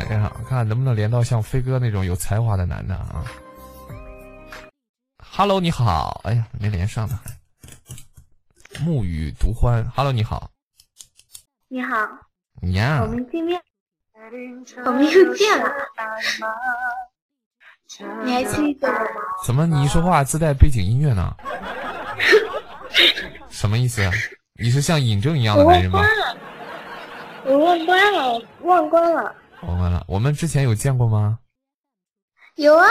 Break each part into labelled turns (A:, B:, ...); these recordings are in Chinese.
A: 看，看看能不能连到像飞哥那种有才华的男的啊？Hello，你好，哎呀，没连上呢。沐雨独欢，Hello，你好。
B: 你好。
A: 呀。
B: 我们见面，我们又见了。你还记得我吗？
A: 怎么你一说话自带背景音乐呢？什么意思啊？你是像尹正一样的男人吗？
B: 我忘关了，忘关了。
A: 忘关了。我们之前有见过吗？
B: 有啊。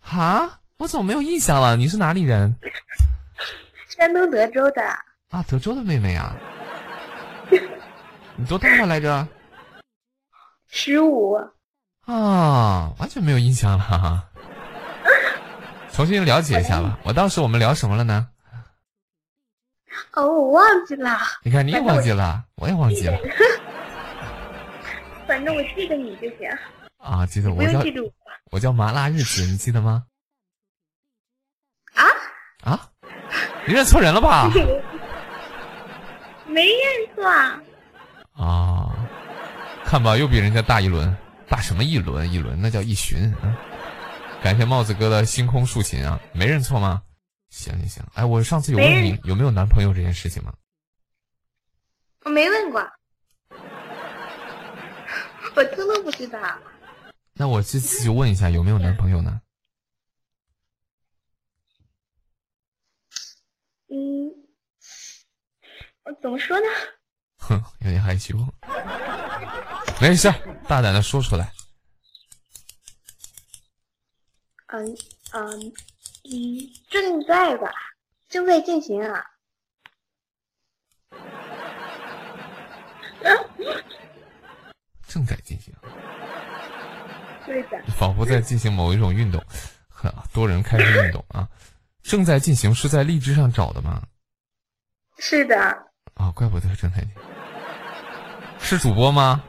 A: 哈？我怎么没有印象了？你是哪里人？
B: 山东德州的。
A: 啊，德州的妹妹啊。你多大了来着？
B: 十五。
A: 啊，完全没有印象了。哈。重新了解一下吧。我当时我们聊什么了呢？
B: 哦，我忘记了。
A: 你看，你也忘记了，我也忘记了。
B: 反正我记得你就行。
A: 啊，记得我叫我叫麻辣日子，你记得吗？
B: 啊
A: 啊！你认错人了吧？
B: 没认错。
A: 啊！看吧，又比人家大一轮，大什么一轮？一轮那叫一巡。感谢帽子哥的星空竖琴啊，没认错吗？行行行，哎，我上次有问你有没有男朋友这件事情吗？
B: 我没问过，我真的不知道。
A: 那我这次就问一下，有没有男朋友呢？
B: 嗯，我怎么说呢？
A: 哼，有点害羞。没事，大胆的说出来。
B: 嗯嗯。嗯，正在吧，正在进行啊。
A: 正在进行。
B: 对的。
A: 仿佛在进行某一种运动，很多人开始运动啊。正在进行是在荔枝上找的吗？
B: 是的。
A: 啊，怪不得正在进行。是主播吗？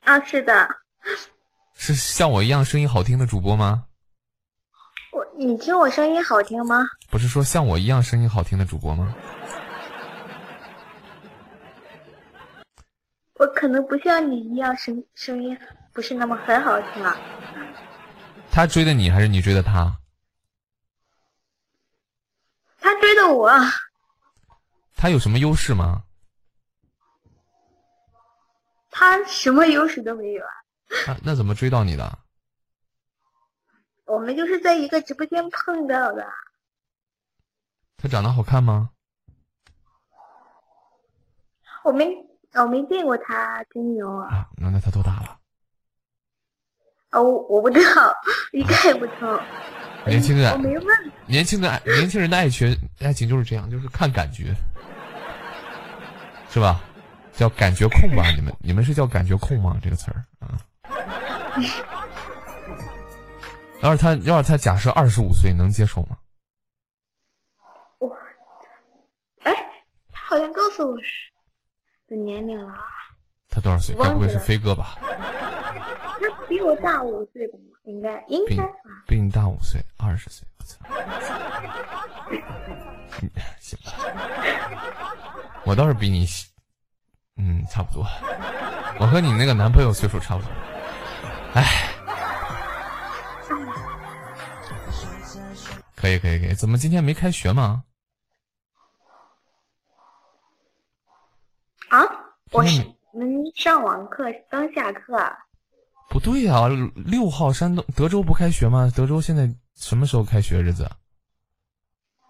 B: 啊，是的。
A: 是像我一样声音好听的主播吗？
B: 我，你听我声音好听吗？
A: 不是说像我一样声音好听的主播吗？
B: 我可能不像你一样声声音不是那么很好听啊。
A: 他追的你还是你追的他？
B: 他追的我。
A: 他有什么优势吗？
B: 他什么优势都没有啊。
A: 那那怎么追到你的？
B: 我们就是在一个直播间碰到的。
A: 他长得好看吗？
B: 我没，我没见过他真牛啊。
A: 那那他多大了？
B: 哦，我不知道，一概不通。
A: 年轻人，
B: 我没问。
A: 年轻的爱，年轻人的爱情，爱情就是这样，就是看感觉，是吧？叫感觉控吧？你们，你们是叫感觉控吗？这个词儿啊。要是他，要是他假设二十五岁，能接受吗？
B: 我，哎，他好像告诉我是的年龄了。
A: 他多少岁？该不会是飞哥吧？
B: 他比我大五岁吧？应该，应该
A: 比你大五岁，二十岁。我操！行吧，我倒是比你，嗯，差不多。我和你那个男朋友岁数差不多。哎。可以可以可以，怎么今天没开学吗？
B: 啊，我们上网课刚下课。
A: 不对呀，六号山东德州不开学吗？德州现在什么时候开学日子？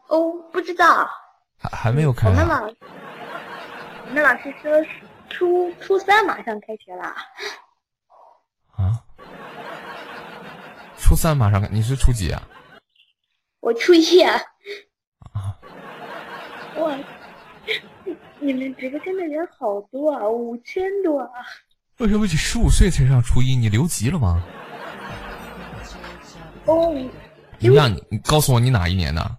B: 哦，不知道。
A: 还还没有开。
B: 我们老，我们老师说初初三马上开学了。
A: 啊？初三马上开？你是初几啊？
B: 我初一啊！哇，你们直播间的人好多啊，五千多啊！
A: 为什么你十五岁才上初一？你留级了吗？
B: 哦，
A: 你让你你告诉我你哪一年的？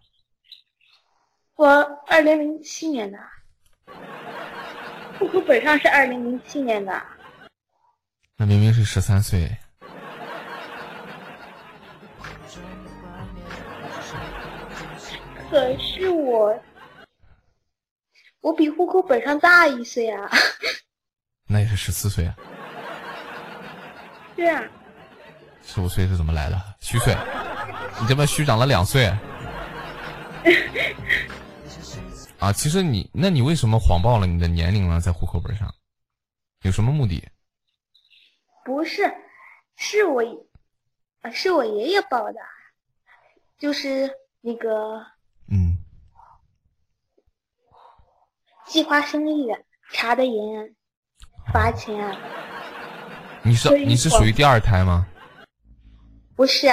B: 我二零零七年的，户口本上是二零零七年的。
A: 那明明是十三岁。
B: 可是我，我比户口本上大一岁啊。
A: 那也是十四岁啊。
B: 对啊。
A: 十五岁是怎么来的？虚岁？你这么虚长了两岁？啊，其实你，那你为什么谎报了你的年龄呢？在户口本上，有什么目的？
B: 不是，是我，啊，是我爷爷报的，就是那个，计划生育查的严，罚钱。
A: 你是你是属于第二胎吗？
B: 不是。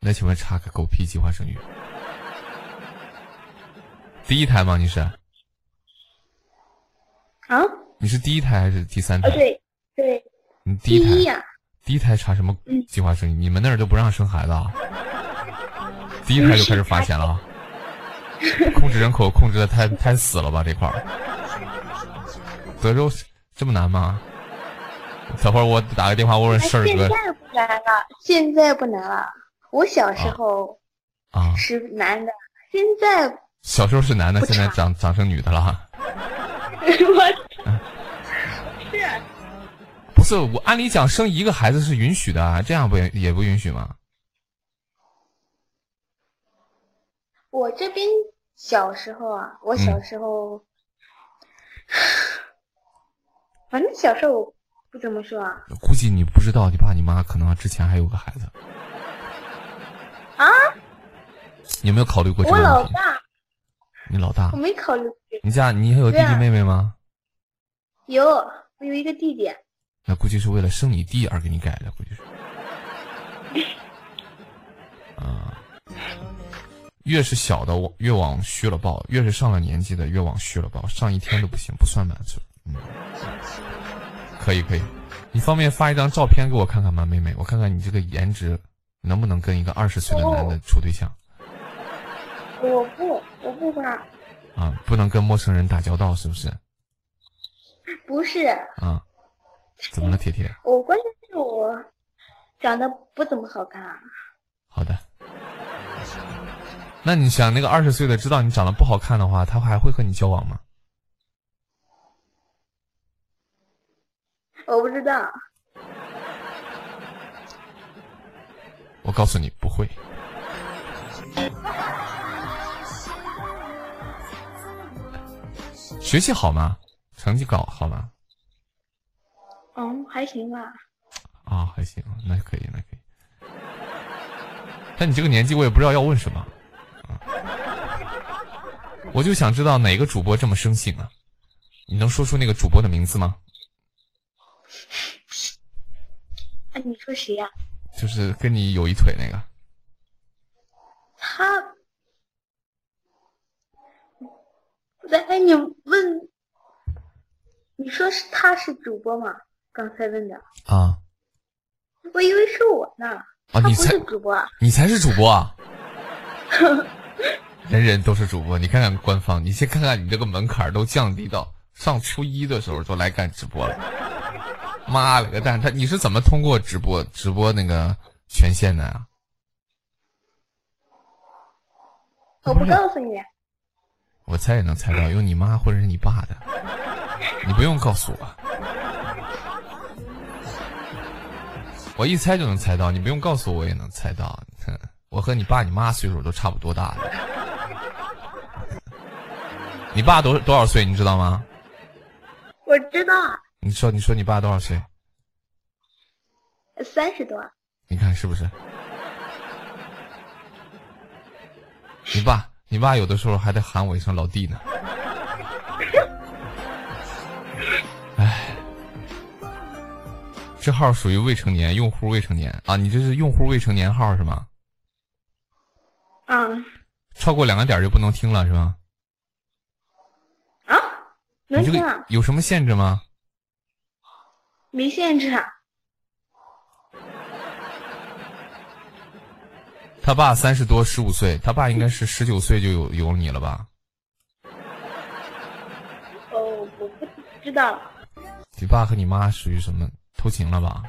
A: 那请问查个狗屁计划生育？第一胎吗？你是？啊？你是第一胎还是第三胎？
B: 对对。
A: 你第一
B: 胎呀？
A: 第一胎查什么计划生育？你们那儿都不让生孩子啊？第一胎就开始罚钱了？控制人口控制的太太死了吧？这块儿，德州这么难吗？等会儿我打个电话问问事儿
B: 哥。现在不难了，现在不难了。我小时候
A: 啊
B: 是男的，现在。
A: 小时候是男的，现在长长成女的了。
B: 我是，
A: 不是我按理讲生一个孩子是允许的，这样不也也不允许吗？
B: 我这边小时候啊，我小时候，反正小时候不怎么说啊。
A: 估计你不知道，你爸你妈可能之前还有个孩子。
B: 啊？
A: 你有没有考虑过这个
B: 问题？我老大。
A: 你老大，
B: 我没考虑。
A: 你家你还有弟弟妹妹吗？
B: 有，我有一个弟弟。
A: 那估计是为了生你弟而给你改的，估计是。越是小的往越往虚了报，越是上了年纪的越往虚了报，上一天都不行，不算满足。嗯，可以可以，你方便发一张照片给我看看吗，妹妹？我看看你这个颜值能不能跟一个二十岁的男的处对象。
B: 我不，我不发。
A: 啊，不能跟陌生人打交道，是不是？
B: 不是。
A: 啊，怎么了，铁铁？
B: 我关键是我长得不怎么好看。
A: 好的。那你想，那个二十岁的知道你长得不好看的话，他还会和你交往吗？
B: 我不知道。
A: 我告诉你，不会。学习好吗？成绩高好吗？
B: 嗯，还行吧。
A: 啊，还行，那可以，那可以。但你这个年纪，我也不知道要问什么。啊，我就想知道哪个主播这么生性啊？你能说出那个主播的名字吗？
B: 哎，你说谁呀？
A: 就是跟你有一腿那个。
B: 他。哎，你问，你说是他是主播吗？刚才问的
A: 啊，
B: 我以为是我呢。
A: 啊，你才
B: 主播，
A: 你才是主播啊！人人都是主播，你看看官方，你先看看你这个门槛都降低到上初一的时候就来干直播了。妈了个蛋，他你是怎么通过直播直播那个权限的啊？
B: 我不告诉你。
A: 我猜也能猜到，用你妈或者是你爸的，你不用告诉我，我一猜就能猜到，你不用告诉我也能猜到。我和你爸你妈岁数都差不多大的，你爸多多少岁你知道吗？
B: 我知道。
A: 你说你说你爸多少岁？
B: 三十多。
A: 你看是不是？你爸。你爸有的时候还得喊我一声老弟呢。哎，这号属于未成年用户，未成年啊！你这是用户未成年号是吗？
B: 嗯。
A: 超过两个点就不能听了是吗？
B: 啊？能听啊？
A: 有什么限制吗？
B: 没限制。
A: 他爸三十多，十五岁，他爸应该是十九岁就有有你了吧？
B: 哦，我不知道。
A: 你爸和你妈属于什么偷情了吧？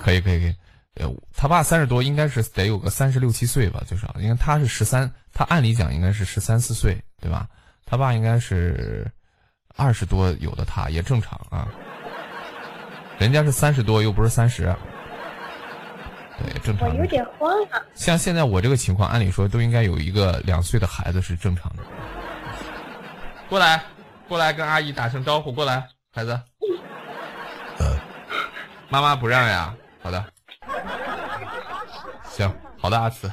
A: 可以可以可以，呃，他爸三十多，应该是得有个三十六七岁吧，最少。因为他是十三，他按理讲应该是十三四岁，对吧？他爸应该是二十多，有的他也正常啊。人家是三十多，又不是三十。对，正常。
C: 我有点慌了。
A: 像现在我这个情况，按理说都应该有一个两岁的孩子是正常的。过来，过来跟阿姨打声招呼。过来，孩子。嗯妈妈不让呀。好的。行，好的，阿慈。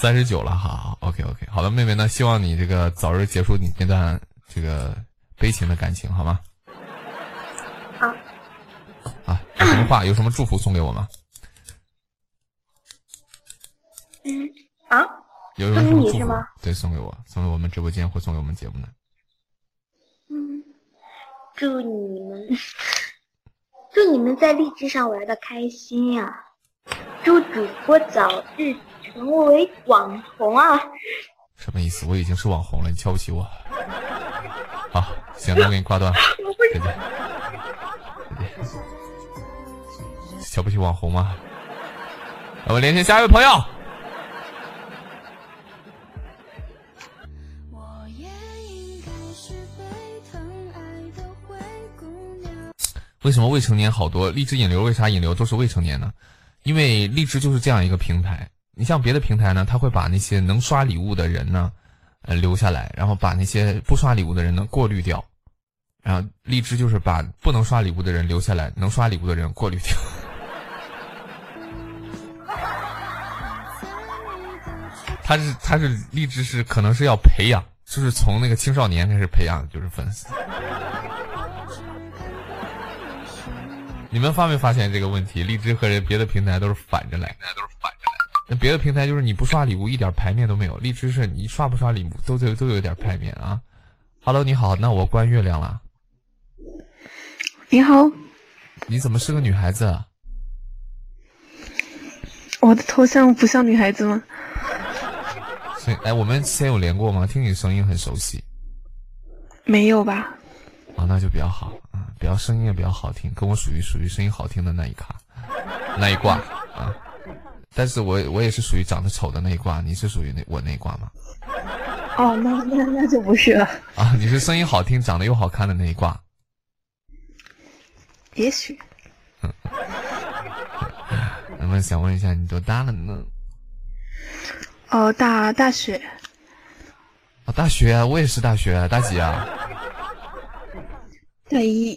A: 三十九了，好好，OK OK，好的，妹妹呢？希望你这个早日结束你那段这个悲情的感情，好吗？
C: 好。
A: 啊，有什么话，有什么祝福送给我吗？
C: 嗯啊，
A: 有什么祝
C: 福？
A: 对，送给我，送给我们直播间，或送给我们节目呢？
C: 嗯，祝你们，祝你们在励志上玩的开心呀！祝主播早日成为网红啊！
A: 什么意思？我已经是网红了，你瞧不起我？好，行，那我给你挂断了，再见。瞧不起网红吗？我们连线下一位朋友。为什么未成年好多？荔枝引流为啥引流都是未成年呢？因为荔枝就是这样一个平台。你像别的平台呢，他会把那些能刷礼物的人呢，呃留下来，然后把那些不刷礼物的人呢过滤掉。然后荔枝就是把不能刷礼物的人留下来，能刷礼物的人过滤掉。他是他是荔枝是可能是要培养，就是从那个青少年开始培养，就是粉丝。你们发没发现这个问题？荔枝和人别的平台都是反着来，都是反。那别的平台就是你不刷礼物一点排面都没有，荔枝是你刷不刷礼物都都都有点排面啊。Hello，你好，那我关月亮了。
D: 你好，
A: 你怎么是个女孩子？
D: 我的头像不像女孩子吗？
A: 所以，哎，我们之前有连过吗？听你声音很熟悉。
D: 没有吧？
A: 啊，那就比较好啊，比较声音也比较好听，跟我属于属于声音好听的那一卡，那一挂啊。但是我我也是属于长得丑的那一挂，你是属于那我那一挂吗？
D: 哦，那那那就不是了。
A: 啊，你是声音好听、长得又好看的那一挂。
D: 也许。
A: 那么想问一下，你多大了呢？
D: 哦，大大学。
A: 啊，大学，我也是大学，大几啊？
D: 大一。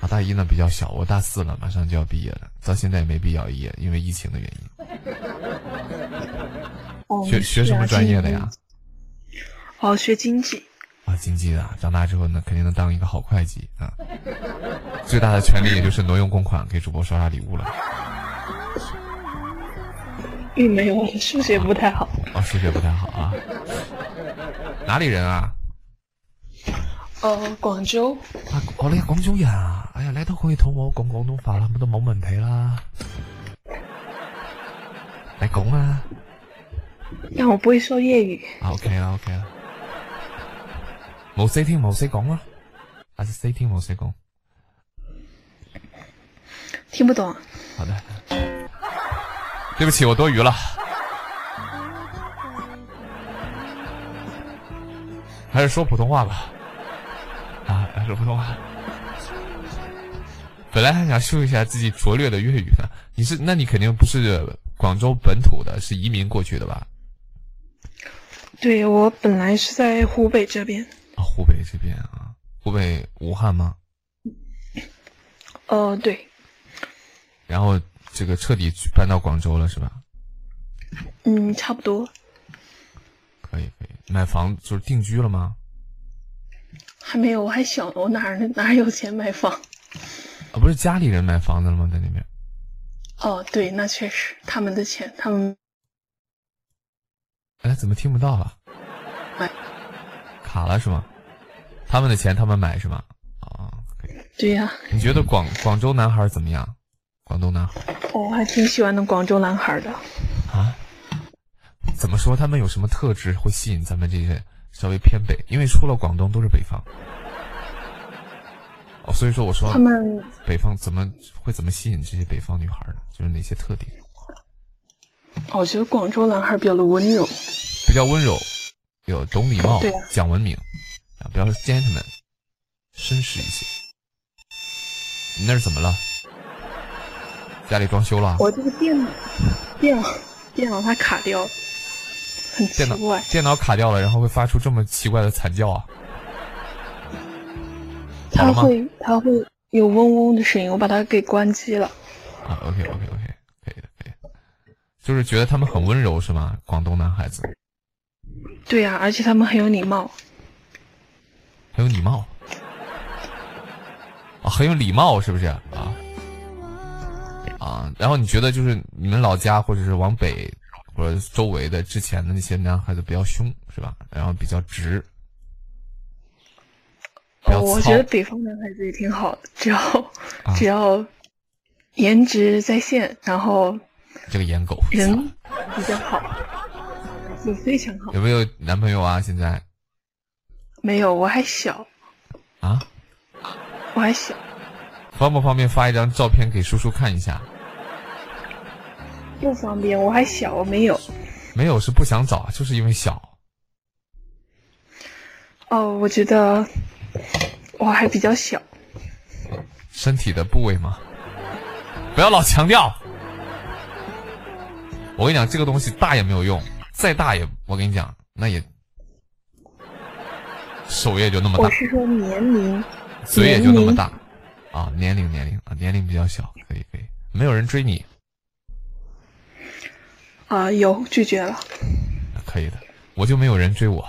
A: 啊，大一呢比较小，我大四了，马上就要毕业了，到现在也没毕业，因为疫情的原因。
D: 哦。
A: 学学什么专业的呀？
D: 哦，学经济。
A: 啊，经济的，长大之后呢，肯定能当一个好会计啊。最大的权利也就是挪用公款给主播刷刷礼物了。
D: 并没有，数学不太好。
A: 哦，数学不太好啊。哪里人啊？
D: 哦，广州。
A: 啊，我你广州人啊！哎呀，你都可以同我讲广东话啦，咁都冇问题啦。来讲啊！
D: 但我不会说粤语。
A: 啊，OK 啦，OK 啦。冇 C 听冇 C 讲啦，还是 C 听冇 C 讲？
D: 听不懂。
A: 好的。对不起，我多余了。还是说普通话吧。啊，说普通话。本来还想秀一下自己拙劣的粤语呢。你是？那你肯定不是广州本土的，是移民过去的吧？
D: 对，我本来是在湖北这边。
A: 啊，湖北这边啊，湖北武汉吗？
D: 哦，对。
A: 然后这个彻底搬到广州了，是吧？
D: 嗯，差不多。
A: 可以可以，买房就是定居了吗？
D: 还没有，我还小，我哪哪有钱买房？
A: 啊，不是家里人买房子了吗？在那边。
D: 哦，对，那确实，他们的钱，他们。
A: 哎，怎么听不到了？
D: 买。
A: 卡了是吗？他们的钱他们买是吗？啊，可以。
D: 对呀。
A: 你觉得广广州男孩怎么样？广东男孩？
D: 我还挺喜欢那广州男孩的。
A: 啊？怎么说？他们有什么特质会吸引咱们这些稍微偏北？因为出了广东都是北方。哦，所以说我说
D: 他们
A: 北方怎么会怎么吸引这些北方女孩呢？就是哪些特点？
D: 我觉得广州男孩比较的温柔，
A: 比较温柔，有懂礼貌，
D: 对
A: 讲文明，啊，比较 gentleman，绅士一些。你那是怎么了？家里装修了？
D: 我这个电脑，电脑，电脑它卡掉了，很奇
A: 电脑
D: 怪。
A: 电脑卡掉了，然后会发出这么奇怪的惨叫啊！
D: 它会它会有嗡嗡的声音，我把它给关机了。
A: 啊，OK OK OK，可以的可以的。就是觉得他们很温柔是吗？广东男孩子
D: 对呀、而且他们很有礼貌。
A: 很有礼貌啊，很有礼貌是不是啊？啊，然后你觉得就是你们老家或者是往北或者周围的之前的那些男孩子比较凶是吧？然后比较直，
D: 哦，我觉得北方男孩子也挺好的，只要、
A: 啊
D: 只要颜值在线，然后
A: 这个颜狗
D: 人比较好，就非常好。
A: 有没有男朋友啊？现在
D: 没有，我还小，
A: 啊，
D: 我还小，
A: 方不方便发一张照片给叔叔看一下？
D: 不方便，我还小，我没有。
A: 没有是不想找，就是因为小。
D: 哦，我觉得我还比较小。
A: 身体的部位吗？不要老强调。我跟你讲，这个东西大也没有用，再大也，我跟你讲，那也手也就那么大，
D: 我是说年龄，
A: 嘴也就那么大啊。年龄年龄啊，年龄比较小，可以可以。没有人追你，
D: 啊、有拒绝了。
A: 可以的。我就没有人追我，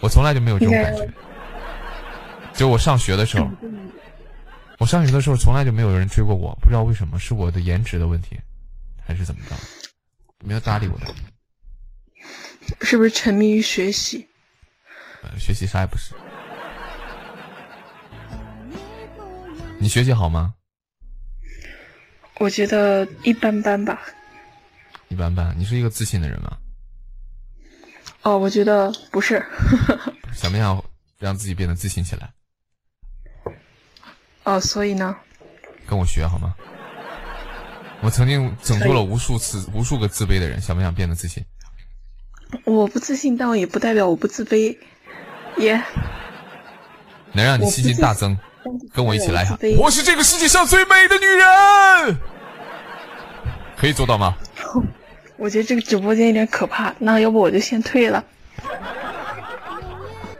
A: 我从来就没有这种感觉。就我上学的时候，我上学的时候从来就没有人追过我，不知道为什么，是我的颜值的问题，还是怎么着？没有搭理我的，
D: 是不是沉迷于学习？
A: 呃，学习啥也不是。你学习好吗？
D: 我觉得一般般吧。
A: 一般般。你是一个自信的人吗？
D: 哦，我觉得不是。
A: 想不想让自己变得自信起来？
D: 哦，所以呢？
A: 跟我学好吗？我曾经拯救了无数次、无数个自卑的人，想不想变得自信？
D: 我不自信，但我也不代表我不自卑。也、
A: 能让你信心大增，跟我一起来喊
D: 自卑：“
A: 我是这个世界上最美的女人！”可以做到吗？
D: 我觉得这个直播间有点可怕，那要不我就先退了。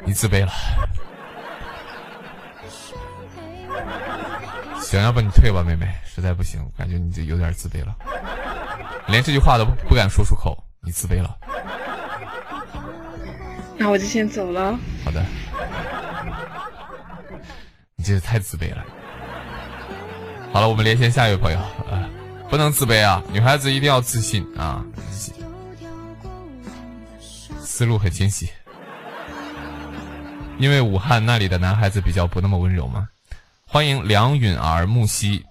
A: 你自卑了。行，要不你退吧，妹妹，实在不行，我感觉你就有点自卑了，连这句话都不不敢说出口，你自卑了。
D: 那我就先走了。
A: 好的，你这是太自卑了。好了，我们连线下一位朋友啊，不能自卑啊，女孩子一定要自信啊，思路很清晰。因为武汉那里的男孩子比较不那么温柔嘛。欢迎梁允儿木兮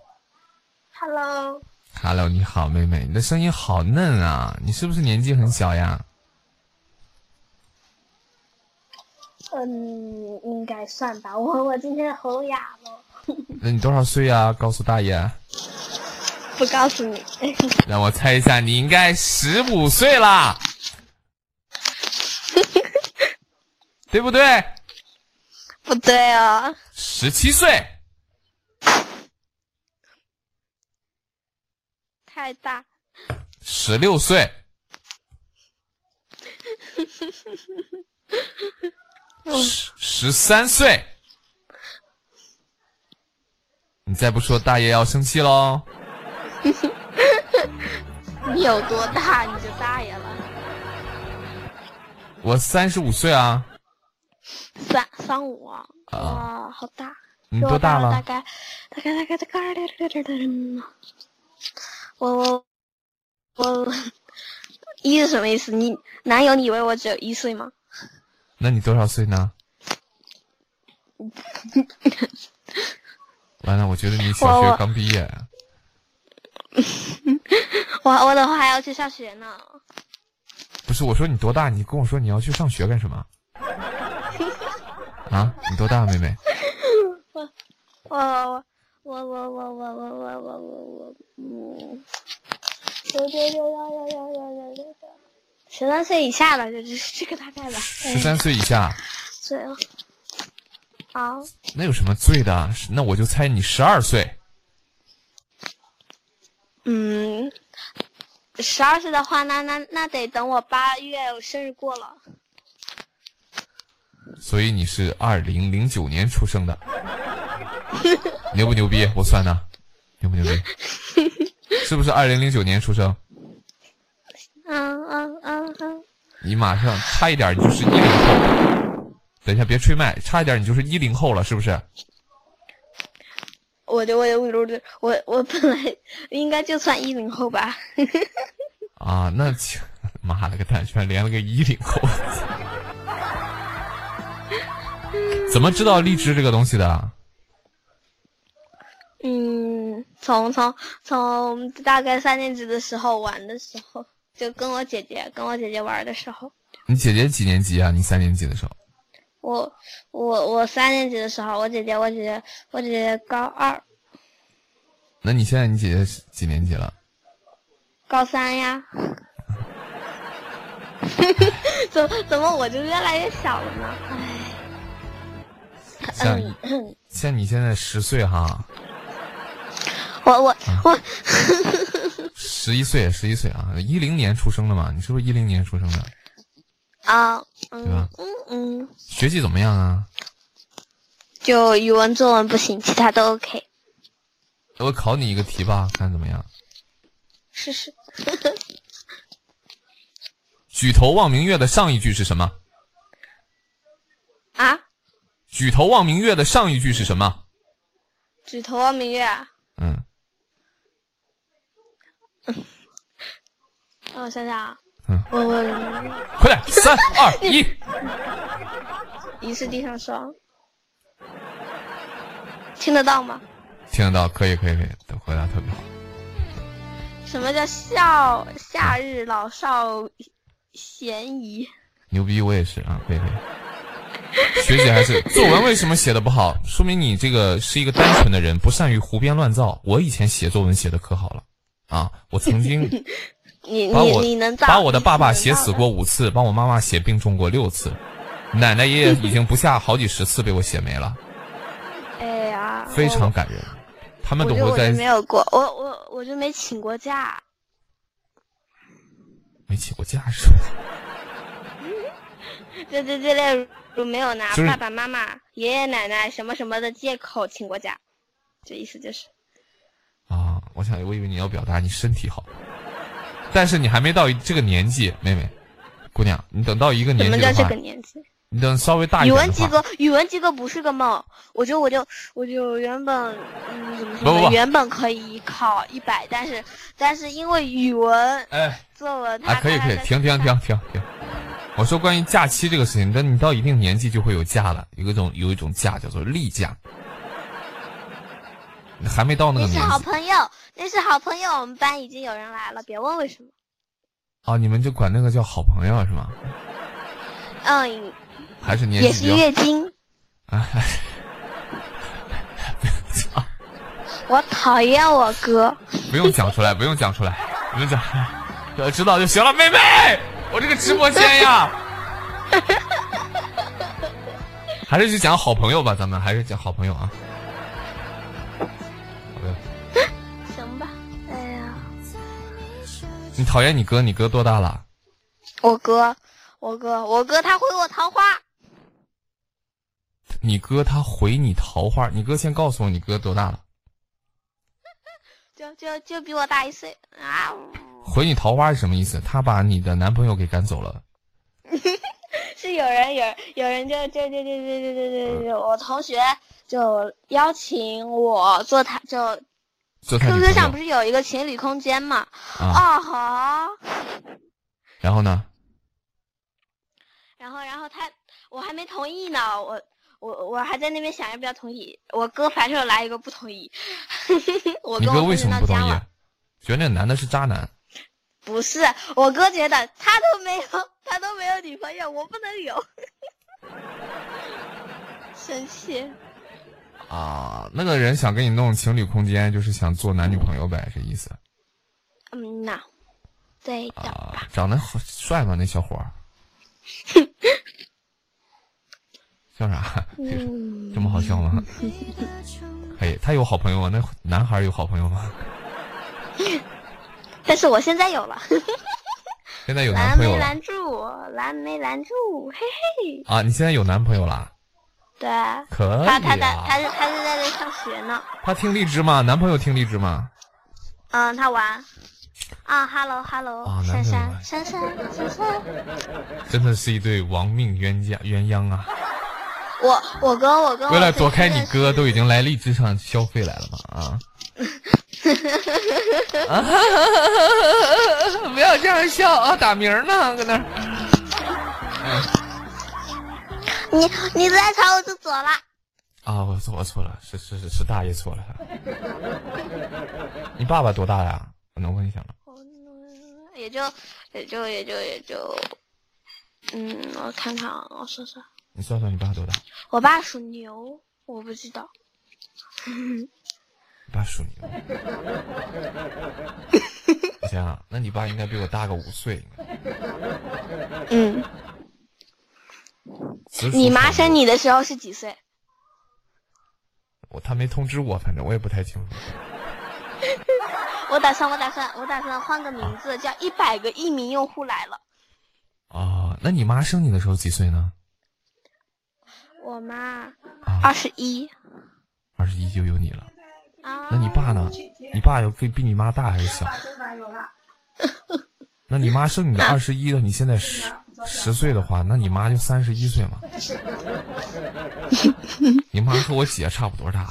A: Hello，，Hello，你好，妹妹，你的声音好嫩啊，你是不是年纪很小呀？
C: 嗯，应该算吧。我我今天喉哑了，
A: 那你多少岁呀？告诉大爷。
C: 不告诉你。
A: 让我猜一下，你应该十五岁啦，对不对？
C: 不对哦，
A: 十七岁，
C: 太大。
A: 十六岁，十十三岁。你再不说，大爷要生气喽。
C: 你有多大你就大爷了。
A: 我三十五岁啊，
C: 三三五啊，
A: 啊
C: 哇，好大。
A: 你多大了？
C: 大概大概大概大概嗯我我我一是什么意思？你男友，你以为我只有一岁吗？
A: 那你多少岁呢？完了，我觉得你小学
C: 我我
A: 刚毕业。
C: 我我等会还要去上学呢。
A: 不是，我说你多大？你跟我说你要去上学干什么？啊，你多大，妹妹？
C: 我我我我我我我我我我我嗯，九九九幺幺幺幺幺幺十三岁以下了，这这这个大概吧。
A: 十三岁以下。
C: 对啊，好，
A: 那有什么罪的？是那我就猜你十二岁。
C: 嗯，十二岁的话，那那那得等我八月我生日过了。
A: 所以你是二零零九年出生的，牛不牛逼？我算的，牛不牛逼？是不是二零零九年出生？
C: 嗯嗯嗯嗯，
A: 你马上差一点，你就是一零后。等一下，别吹麦，差一点你就是一零后了，是不是？
C: 我的我的我的我我本来 应该就算一零后吧。
A: 啊，那妈了个蛋，居然连了个一零后！怎么知道荔枝这个东西的？
C: 嗯，从从从大概三年级的时候玩的时候，就跟我姐姐跟我姐姐玩的时候。
A: 你姐姐几年级啊？你三年级的时候？
C: 我我我三年级的时候，我姐姐我姐姐我姐姐高二。
A: 那你现在你姐姐几年级了？
C: 高三呀。怎么怎么我就越来越小了呢？
A: 唉。像像你现在十岁哈。
C: 我我我。
A: 十一岁，十一岁啊！一零年出生的嘛？你是不是一零年出生的？
C: 啊，
A: 对吧？
C: 嗯嗯。
A: 学习怎么样啊？
C: 就语文、作文不行，其他都 OK。
A: 我考你一个题吧，看怎么样？
C: 试试。
A: 举头望明月的上一句是什么？
C: 啊？
A: 举头望明月的上一句是什么？
C: 举头望明月。
A: 嗯。
C: 让我想想啊。
A: 嗯。
C: 我我。
A: 快点，三二一。
C: 疑是地上霜。听得到吗？
A: 听得到，可以，可以，可以，回答特别好。
C: 什么叫夏夏日老少咸宜？
A: 牛逼，我也是啊，可以，可以。学姐还是作文为什么写的不好？说明你这个是一个单纯的人，不善于胡编乱造。我以前写作文写的可好了啊！我曾经
C: 你
A: 把我
C: 你能
A: 把我的爸爸写死过五次，帮我妈妈写病重过六次，奶奶爷爷已经不下好几十次被我写没了。
C: 哎呀，
A: 非常感人。他们都会在
C: 没有过，我我我就没请过假，
A: 没请过假是吧？
C: 对对对，例如没有拿爸爸妈妈、爷爷奶奶什么什么的借口请过假，这意思就是
A: 啊，我想我以为你要表达你身体好，但是你还没到这个年纪，妹妹，姑娘，你等到一个年纪
C: 什么叫这个年纪？
A: 你等稍微大一
C: 点语文及格，语文及格不是个梦。我就我就我就原本嗯怎么说
A: 呢？
C: 原本可以考一百，但是但是因为语文
A: 哎
C: 作文
A: 啊可以可以停停停停停。我说关于假期这个事情，等你到一定年纪就会有假了，有一种有一种假叫做例假。你还没到那个年纪。
C: 那是好朋友，那是好朋友。我们班已经有人来了，别问为什么。
A: 哦，你们就管那个叫好朋友是吗？
C: 嗯。
A: 还是年
C: 也是月经，
A: 啊！
C: 我讨厌我哥。
A: 不用讲出来，不用讲出来，不用讲，知道就行了。妹妹，我这个直播间呀，还是去讲好朋友吧，咱们还是讲好朋友啊。你讨厌你哥？你哥多大了？
C: 我哥，我哥，我哥他回我桃花。
A: 你哥他回你桃花，你哥先告诉我你哥多大了？
C: 就就就比我大一岁啊！
A: 回你桃花是什么意思？他把你的男朋友给赶走了？
C: 是有人有有人就就就就就就就就我同学就邀请我做他就，QQ 上不是有一个情侣空间嘛？啊哈！
A: 然后呢？
C: 然后然后他我还没同意呢，我。我我还在那边想要不要同意，我哥反手来一个不同意。我
A: 你哥为什么不同意？觉得那男的是渣男？
C: 不是，我哥觉得他都没有，他都没有女朋友，我不能有。生气。
A: 啊，那个人想给你弄情侣空间，就是想做男女朋友呗，这意思。
C: 嗯呐，对的
A: 长得好帅吗？那小伙儿。笑啥？
C: 嗯，
A: 这么好笑吗？可以，他有好朋友吗？那男孩有好朋友吗？
C: 但是我现在有了，
A: 现在有男朋友了
C: 没拦住，拦没拦住，嘿嘿。
A: 啊？你现在有男朋友了？
C: 对，
A: 可以
C: 他他在他
A: 啊。
C: 是他是在这上学呢。
A: 他听荔枝吗？男朋友听荔枝吗？
C: 嗯，他玩。啊，hello hello，
A: 啊
C: 珊珊
A: 男朋友玩
C: 珊珊珊珊，
A: 真的是一对亡命冤家鸳鸯啊！
C: 我我哥我跟我
A: 为了躲开你哥，都已经来荔枝上消费来了嘛啊！啊 不要这样笑啊！打鸣呢，搁那儿。
C: 你你再吵我就走了。
A: 啊，我错我错了，是是是是大爷错了。你爸爸多大呀？我能问一下吗？
C: 也就也就也就也就，嗯，我看看啊，我算算，
A: 你算算你爸多大？
C: 我爸属牛，我不知道。
A: 你爸属牛。我想想，那你爸应该比我大个五岁。
C: 嗯，你妈生你的时候是几岁？
A: 我他没通知我，反正我也不太清楚。
C: 我打算我打算我打算换个名字，叫一百个一名用户来了。
A: 啊，那你妈生你的时候几岁呢？
C: 我妈
A: 啊，
C: 二十一
A: 二十一就有你了。
C: 啊，
A: 那你爸呢？你爸有比比你妈大还是小？那你妈生你的 二十一了，你现在十十岁的话，那你妈就三十一岁嘛。你妈和我姐差不多大。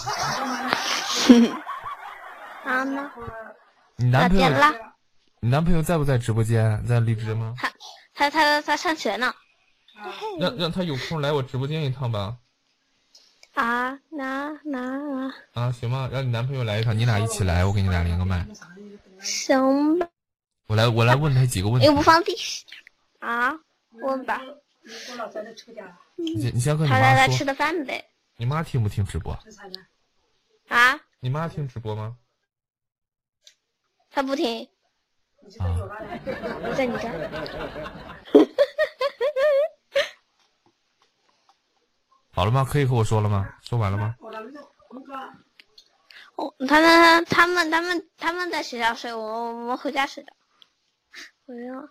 C: 啊呢？
A: 你男朋友？你男朋友在不在直播间？在荔枝吗？
C: 他他他他上学呢。
A: 让让他有空来我直播间一趟吧。
C: 啊，那那
A: 啊，行吧？让你男朋友来一趟，你俩一起来，我给你俩连个麦。
C: 行吧，
A: 我来我来问他几个问题
C: 又。不放地啊，问吧。
A: 你先你先和你
C: 他在
A: 妈说，
C: 那吃的饭呗。
A: 你妈听不听直播？
C: 啊，
A: 你妈听直播吗？
C: 她不听，
A: 啊，
C: 在你这儿。
A: 好了吗？可以和我说了吗？说完了吗？
C: 哦，他们他们他们他们在学校睡，我我们回家睡的。不用，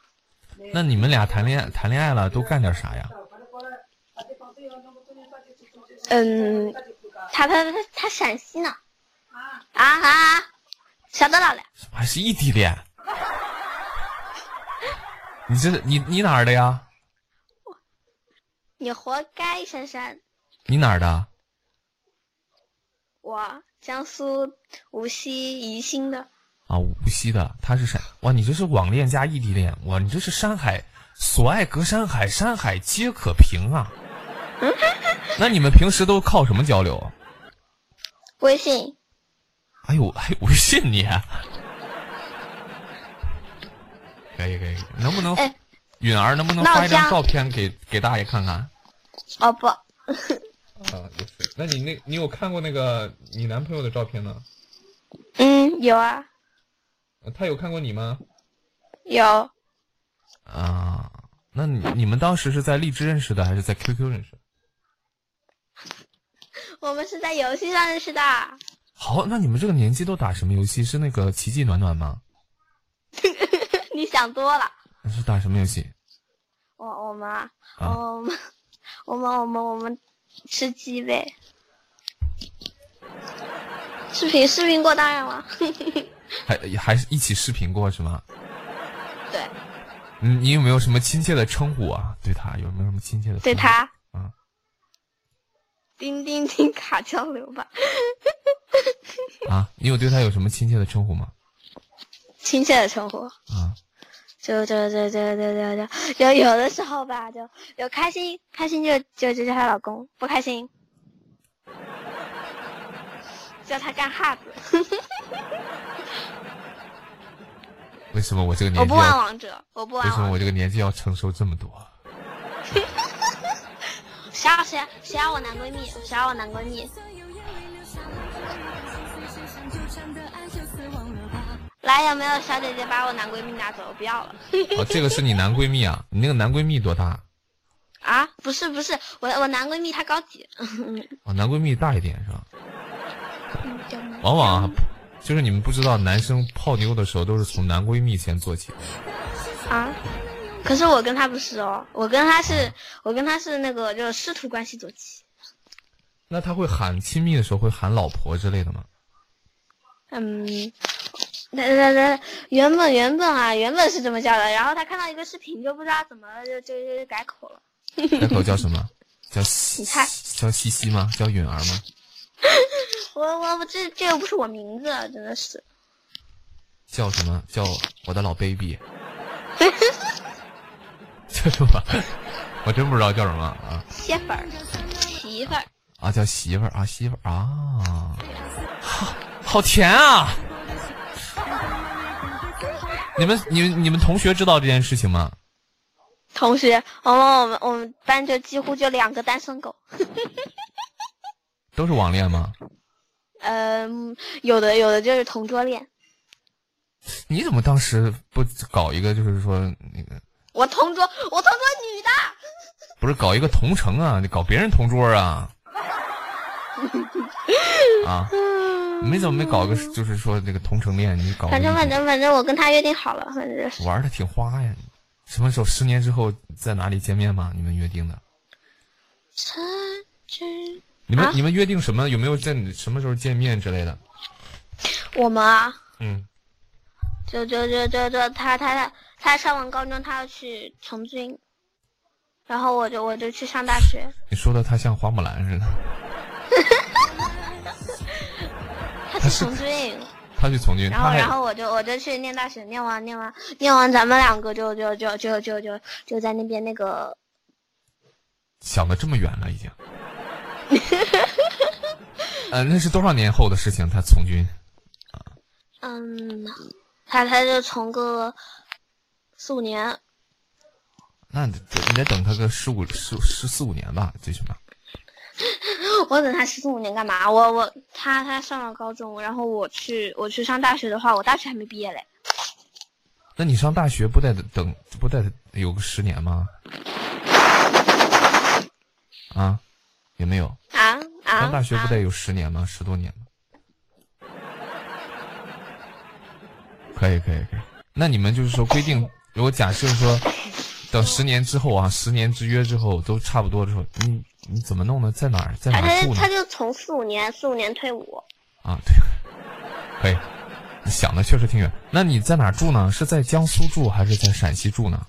A: 那你们俩谈恋爱谈恋爱了，都干点啥呀？
C: 嗯，他他他他陕西呢。啊啊，晓得了嘞。
A: 还是异地恋？你这你你哪儿的呀？
C: 你活该，珊珊。
A: 你哪儿的？
C: 我江苏无锡宜兴的。
A: 啊，无锡的，他是陕。哇，你这是网恋加异地恋，哇，你这是山海所爱隔山海，山海皆可平啊。那你们平时都靠什么交流？
C: 微信，
A: 哎呦，还有微信你？可以可以，能不能
C: 哎
A: 允儿能不能发一张照片给给大爷看看？
C: 哦不，
A: 啊，就是。那你那，你有看过那个你男朋友的照片呢？
C: 嗯，有啊，
A: 呃他有看过你吗？
C: 有，
A: 啊，那你你们当时是在荔枝认识的，还是在 QQ 认识的？
C: 我们是在游戏上认识的。
A: 好，那你们这个年纪都打什么游戏？是那个奇迹暖暖吗？
C: 你想多了。
A: 是打什么游戏？
C: 我我们啊，
A: 啊
C: 我们我们我们我们吃鸡呗。视频视频过当然了。
A: 还还是一起视频过是吗？
C: 对，
A: 你你有没有什么亲切的称呼啊？对他有没有什么亲切的？
C: 对。他。
A: 嗯。
C: 钉钉钉卡交流吧，
A: 啊，你有对他有什么亲切的称呼吗？
C: 亲切的称呼。
A: 啊，
C: 就就就就就就就有有的时候吧，就有开心开心就就就叫她老公，不开心叫他干哈子。
A: 为什么我这个年纪
C: 我不玩？王者，我不玩
A: 为什么。我这个年纪要承受这么多？
C: 谁要谁谁要我男闺蜜？谁要我男闺蜜？来，有没有小姐姐把我男闺蜜拿走？我不要了。
A: 哦，这个是你男闺蜜啊？你那个男闺蜜多大？
C: 啊，不是不是，我我男闺蜜他高几。
A: 哦，男闺蜜大一点是吧？往往啊，就是你们不知道，男生泡妞的时候都是从男闺蜜先做起。
C: 啊，可是我跟他不是哦，我跟他是，我跟他是那个就是师徒关系做起。
A: 那他会喊亲密的时候会喊老婆之类的吗？
C: 嗯，那那那，原本原本啊，原本是这么叫的，然后他看到一个视频，就不知道怎么了，就就就改口了。
A: 改口叫什么？叫西
C: 你猜
A: 叫西西吗？叫允儿吗？
C: 我我我这这又不是我名字，真的是。
A: 叫什么？叫我的老 baby。叫什么？我真不知道叫什么啊
C: 媳妇儿，媳妇儿，
A: 啊！叫媳妇儿啊，媳妇儿啊，好好甜啊！你们、你们、你们同学知道这件事情吗？
C: 同学，我们我们我们班就几乎就两个单身狗。
A: 都是网恋吗？
C: 嗯，有的有的就是同桌恋。
A: 你怎么当时不搞一个，就是说那个
C: 我同桌，我同桌女的。
A: 不是搞一个同城啊？你搞别人同桌啊？啊？没怎么没搞个，就是说那个同城恋？你搞
C: 反正反正反正我跟他约定好了，反正就是
A: 玩的挺花呀。什么时候？十年之后在哪里见面吗？你们约定的？
C: 曾经
A: 你们、
C: 啊
A: 你们约定什么？有没有在什么时候见面之类的？
C: 我们啊，
A: 嗯，
C: 就就就就就他他他他上完高中，他要去从军，然后我就我就去上大学。
A: 你说的他像花木兰似的，
C: 他去从军，
A: 他去从军，
C: 然后然后我就我就去念大学，念完念完念完，咱们两个就就就就就就就在那边那个
A: 想的这么远了，已经。呃，那是多少年后的事情？他从军，
C: 嗯，他他就从个四五年，
A: 那你得你得等他个十五十十四五年吧，最起码。
C: 我等他十四五年干嘛？我我他他上了高中，然后我去我去上大学的话，我大学还没毕业嘞。
A: 那你上大学不得等不得有个十年吗？啊，有没有？
C: 啊啊！
A: 上大学不
C: 啊
A: 得有十年吗？十多年吗？可以可以可以。那你们就是说规定，如果假设说，等十年之后啊，十年之约之后都差不多的时候，你你怎么弄呢？在哪儿在哪儿住呢
C: 他他？就从四五年四五年退伍，
A: 啊，对，可以。你想的确实挺远。那你在哪儿住呢？是在江苏住还是在陕西住呢？